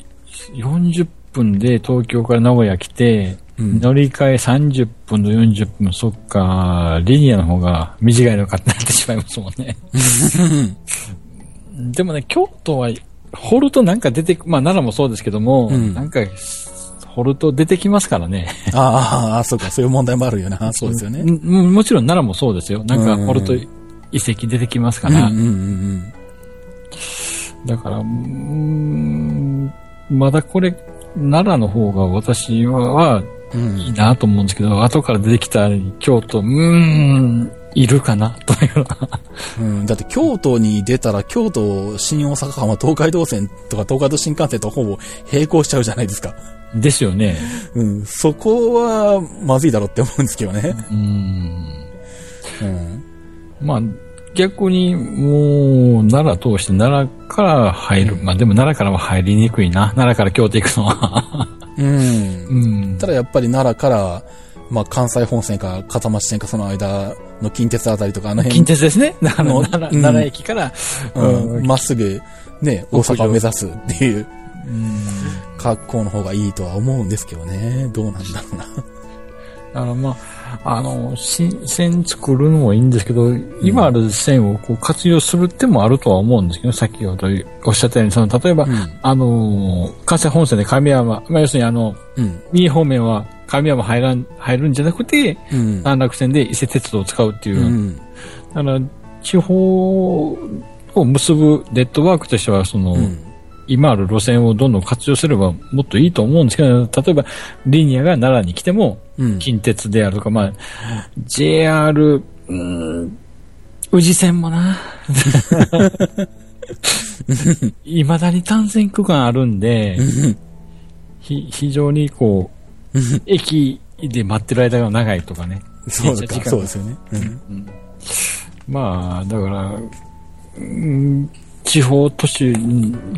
40分で東京から名古屋来て、うん乗り換え30分と40分、そっか、リニアの方が短いのかってなってしまいますもんね。でもね、京都は、掘るとなんか出てく、まあ奈良もそうですけども、うんなんか、掘ると出てきますからね。ああ、そうか、そういう問題もあるよな。そうですよね。うんもちろん奈良もそうですよ。なんかうん掘ると遺跡出てきますから。うんうんうんだから、うーんまだこれ、奈良の方が私はうん。いいなと思うんですけど、後から出てきた京都、うーん、いるかな？という。うん、だって京都に出たら京都、新大阪間、東海道線とか東海道新幹線とほぼ並行しちゃうじゃないですか。ですよね。うん、そこはまずいだろうって思うんですけどね。うん。うん。まあ、逆に、もう、奈良通して奈良から入る。まあでも奈良からは入りにくいな。奈良から京都行くのは。うんう。ん。ただやっぱり奈良から、まあ関西本線か片町線かその間の近鉄あたりとかあの辺。近鉄ですね。あの、の奈良駅から、うん、まっすぐ、ね、大阪を目指すっていううん。格好の方がいいとは思うんですけどね。どうなんだろうな。だからまあ、あの、新線作るのもいいんですけど、今ある線をこう活用するってもあるとは思うんですけど、先ほどおっしゃったように、その、例えば、うん。あの、関西本線で神山、まあ、要するにあの、うん。三重方面は神山入らん、入るんじゃなくて、うん。安楽線で伊勢鉄道を使うっていうう、ん。だから、地方を結ぶネットワークとしては、その、うん。今ある路線をどんどん活用すればもっといいと思うんですけど、例えば、リニアが奈良に来ても、うん。近鉄であるとか、まあ、JR、うーん、宇治線もな。いまだに単線区間あるんで、ひ非常にこう、駅で待ってる間が長いとかね。そうそうですよね。うん。まあ、だから、うん地方都市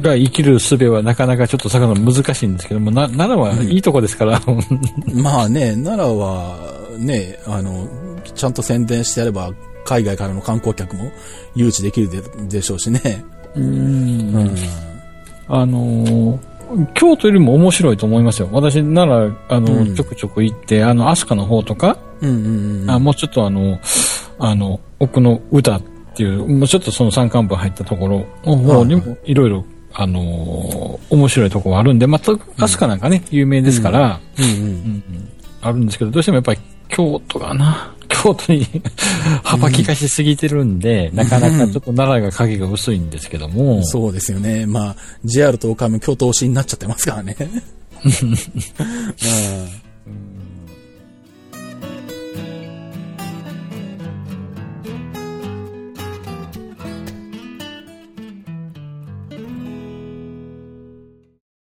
が生きる術はなかなかちょっと探るの難しいんですけども、な奈良はいいとこですから、まあね、奈良は、ね、あの、ちゃんと宣伝してやれば、海外からの観光客も誘致できるででしょうしね。うんうん。あのー京都よりも面白いと思いますよ。私なら、あの、うん。ちょくちょく行って、あの、飛鳥の方とか、うんうんうん。あもうちょっとあの、あの、奥の歌っていう、もうちょっとその山間部入ったところの方にはいも、いろいろ、あのー面白いところあるんで、また、飛鳥なんかね、有名ですから、うんうん。うんうんあるんですけど、どうしてもやっぱり京都がな、京都に 幅利かしすぎてるんで、なかなかちょっと奈良が影が薄いんですけども、そうですよね。まあ、JR と岡山京都推しになっちゃってますからね。